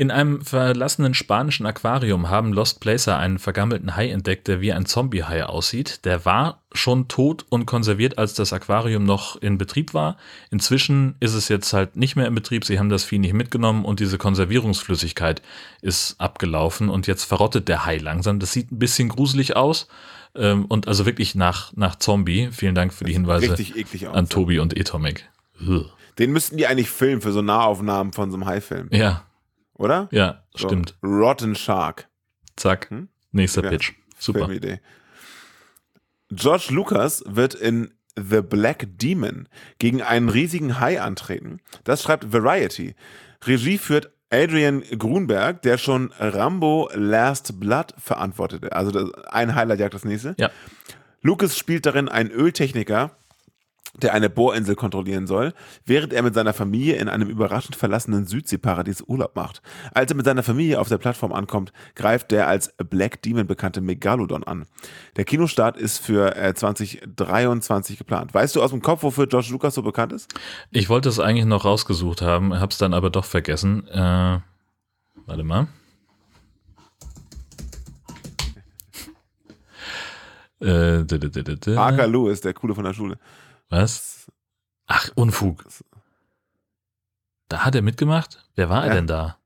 In einem verlassenen spanischen Aquarium haben Lost Placer einen vergammelten Hai entdeckt, der wie ein Zombie-Hai aussieht. Der war schon tot und konserviert, als das Aquarium noch in Betrieb war. Inzwischen ist es jetzt halt nicht mehr in Betrieb. Sie haben das Vieh nicht mitgenommen und diese Konservierungsflüssigkeit ist abgelaufen und jetzt verrottet der Hai langsam. Das sieht ein bisschen gruselig aus. Ähm, und also wirklich nach, nach Zombie. Vielen Dank für die Hinweise an Tobi und Etomic. Den müssten die eigentlich filmen für so Nahaufnahmen von so einem Haifilm, Ja, oder? ja, So, stimmt. Rotten Shark. Zack. Hm? Nächster Ja. Pitch. Super. Filmidee. George Lucas wird in The Black Demon gegen einen riesigen Hai antreten. Das schreibt Variety. Regie führt Adrian Grunberg, der schon Rambo Last Blood verantwortete. Also ein Highlight jagt das nächste. Ja. Lucas spielt darin einen Öltechniker, der eine Bohrinsel kontrollieren soll, während er mit seiner Familie in einem überraschend verlassenen Südseeparadies Urlaub macht. Als er mit seiner Familie auf der Plattform ankommt, greift der als Black Demon bekannte Megalodon an. Der Kinostart ist für äh, 2023 geplant. Weißt du aus dem Kopf, wofür George Lucas so bekannt ist? Ich wollte es eigentlich noch rausgesucht haben, hab's dann aber doch vergessen. Äh, warte mal. Äh, Parker Lewis, der Coole von der Schule. Was? Ach, Unfug. Da hat er mitgemacht? Wer war er Ja. denn da?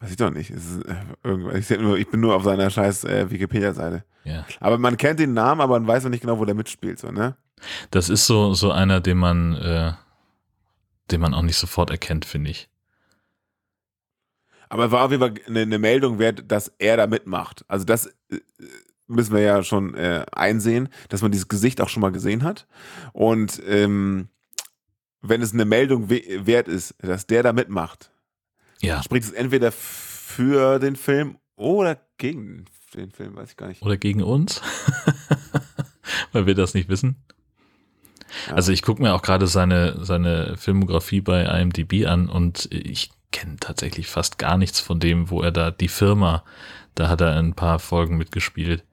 Weiß ich doch nicht. Ist, äh, ich, nur, ich bin nur auf seiner scheiß äh, Wikipedia-Seite. Ja. Aber man kennt den Namen, aber man weiß noch nicht genau, wo der mitspielt. So, ne? Das ist so, so einer, den man, äh, den man auch nicht sofort erkennt, finde ich. Aber war auf jeden Fall eine, eine Meldung wert, dass er da mitmacht. Also das äh, müssen wir ja schon äh, einsehen, dass man dieses Gesicht auch schon mal gesehen hat. Und ähm, wenn es eine Meldung we wert ist, dass der da mitmacht, Ja. spricht es entweder für den Film oder gegen den Film, weiß ich gar nicht. Oder gegen uns? Weil wir das nicht wissen. Ja. Also ich gucke mir auch gerade seine, seine Filmografie bei IMDb an und ich kenne tatsächlich fast gar nichts von dem, wo er da die Firma, da hat er ein paar Folgen mitgespielt.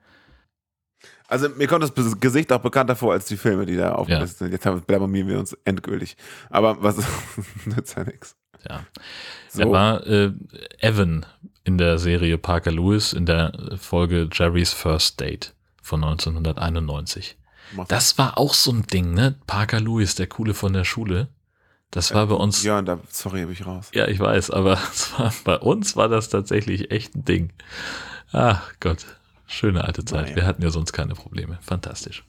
Also mir kommt das Gesicht auch bekannter vor als die Filme, die da aufgelistet sind. Jetzt haben, blamieren wir uns endgültig. Aber was nützt ja nichts. Ja. So. Er war äh, Evan in der Serie Parker Lewis in der Folge Jerry's First Date von 1991. Macht- Das war auch so ein Ding, ne? Parker Lewis, der Coole von der Schule. Das war bei uns. Ja, da, sorry, bin ich raus. Ja, ich weiß, aber war, bei uns war das tatsächlich echt ein Ding. Ach Gott, schöne alte Zeit. Wir hatten ja sonst keine Probleme. Fantastisch.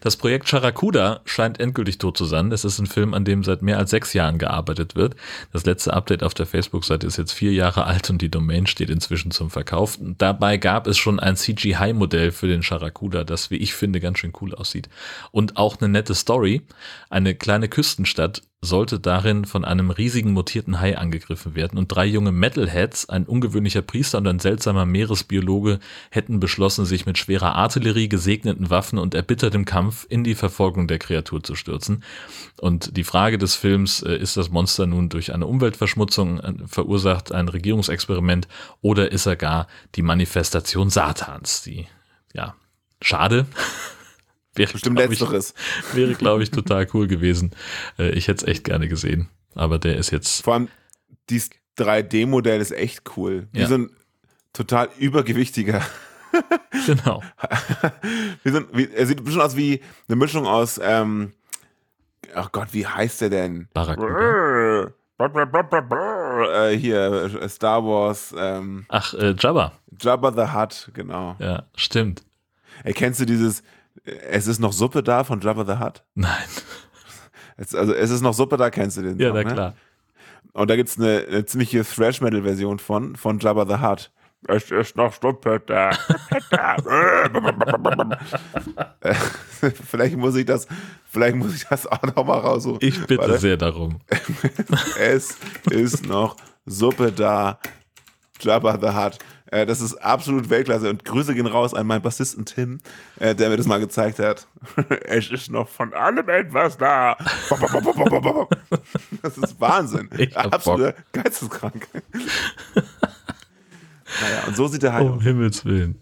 Das Projekt Sharakuda scheint endgültig tot zu sein. Das ist ein Film, an dem seit mehr als sechs Jahren gearbeitet wird. Das letzte Update auf der Facebook-Seite ist jetzt vier Jahre alt und die Domain steht inzwischen zum Verkauf. Dabei gab es schon ein CGI-Modell für den Sharakuda, das, wie ich finde, ganz schön cool aussieht. Und auch eine nette Story. Eine kleine Küstenstadt sollte darin von einem riesigen mutierten Hai angegriffen werden und drei junge Metalheads, ein ungewöhnlicher Priester und ein seltsamer Meeresbiologe hätten beschlossen, sich mit schwerer Artillerie, gesegneten Waffen und erbittertem Kampf in die Verfolgung der Kreatur zu stürzen. Und die Frage des Films, äh, ist das Monster nun durch eine Umweltverschmutzung äh, verursacht, ein Regierungsexperiment oder ist er gar die Manifestation Satans? Die, ja, schade. Wäre, Bestimmt glaub ich, letzteres. Wäre, glaube ich, total cool gewesen. Äh, Ich hätte es echt gerne gesehen. Aber der ist jetzt. Vor allem, dieses 3D-Modell ist echt cool. Wie Ja. so ein total übergewichtiger. Genau. wie so ein, wie, er sieht bestimmt aus wie eine Mischung aus, ähm, ach Gott, wie heißt der denn? Barracuda. Äh, hier, Star Wars, ähm, Ach, äh, Jabba. Jabba the Hutt, genau. Ja, stimmt. Ey, kennst du dieses, es ist noch Suppe da von Jabba the Hutt? Nein. Es, also, es ist noch Suppe da, kennst du den Ja, Song, na ne? klar. Und da gibt's eine, eine ziemliche Thrash-Metal-Version von, von Jabba the Hutt. Es ist noch Suppe da. Vielleicht muss ich das, vielleicht muss ich das auch noch mal raussuchen. Ich bitte Warte. sehr darum. Es ist noch Suppe da. Jabba the Hutt. Äh, das ist absolut Weltklasse und Grüße gehen raus an meinen Bassisten Tim, äh, der mir das mal gezeigt hat. es ist noch von allem etwas da. das ist Wahnsinn. Absolut geisteskrank. naja, und so sieht der Hai Um aus. Himmels Willen.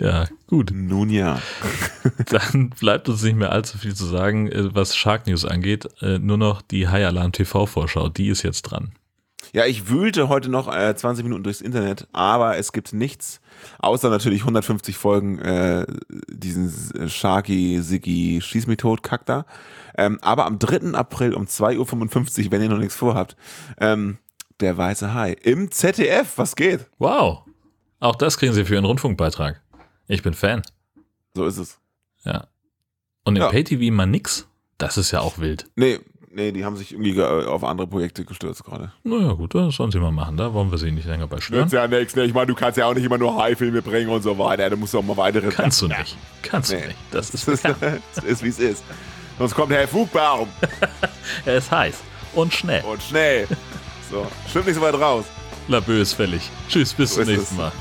Ja, gut. Nun ja. Dann bleibt uns nicht mehr allzu viel zu sagen, äh, was Shark News angeht. Äh, Nur noch die High Alarm TV Vorschau. Die ist jetzt dran. Ja, ich wühlte heute noch äh, 20 Minuten durchs Internet, aber es gibt nichts, außer natürlich 150 Folgen äh, diesen Sharky, Siggy, Schieß mich tot, Kack da. Ähm, aber am 3. April um 2.55 Uhr, wenn ihr noch nichts vorhabt, ähm, der Weiße Hai im ZDF, was geht? Wow. Auch das kriegen Sie für Ihren Rundfunkbeitrag. Ich bin Fan. So ist es. Ja. Und im Ja. Pay-TV mal nix? Das ist ja auch wild. Nee, nee, die haben sich irgendwie ge- auf andere Projekte gestürzt gerade. Naja, gut, das sollen Sie mal machen. Da wollen wir Sie nicht länger bei stören. Nützt ja nichts, ne? Ich meine, du kannst ja auch nicht immer nur Hai-Filme bringen und so weiter. Du musst auch mal weitere. Kannst du nicht. Kannst du Nee. nicht. Das ist Es ist, wie es ist. Sonst kommt Herr Fugbaum Er ist heiß und schnell. und schnell. So, stimmt nicht so weit raus. Labö ist fällig. Tschüss, bis So zum nächsten es. Mal.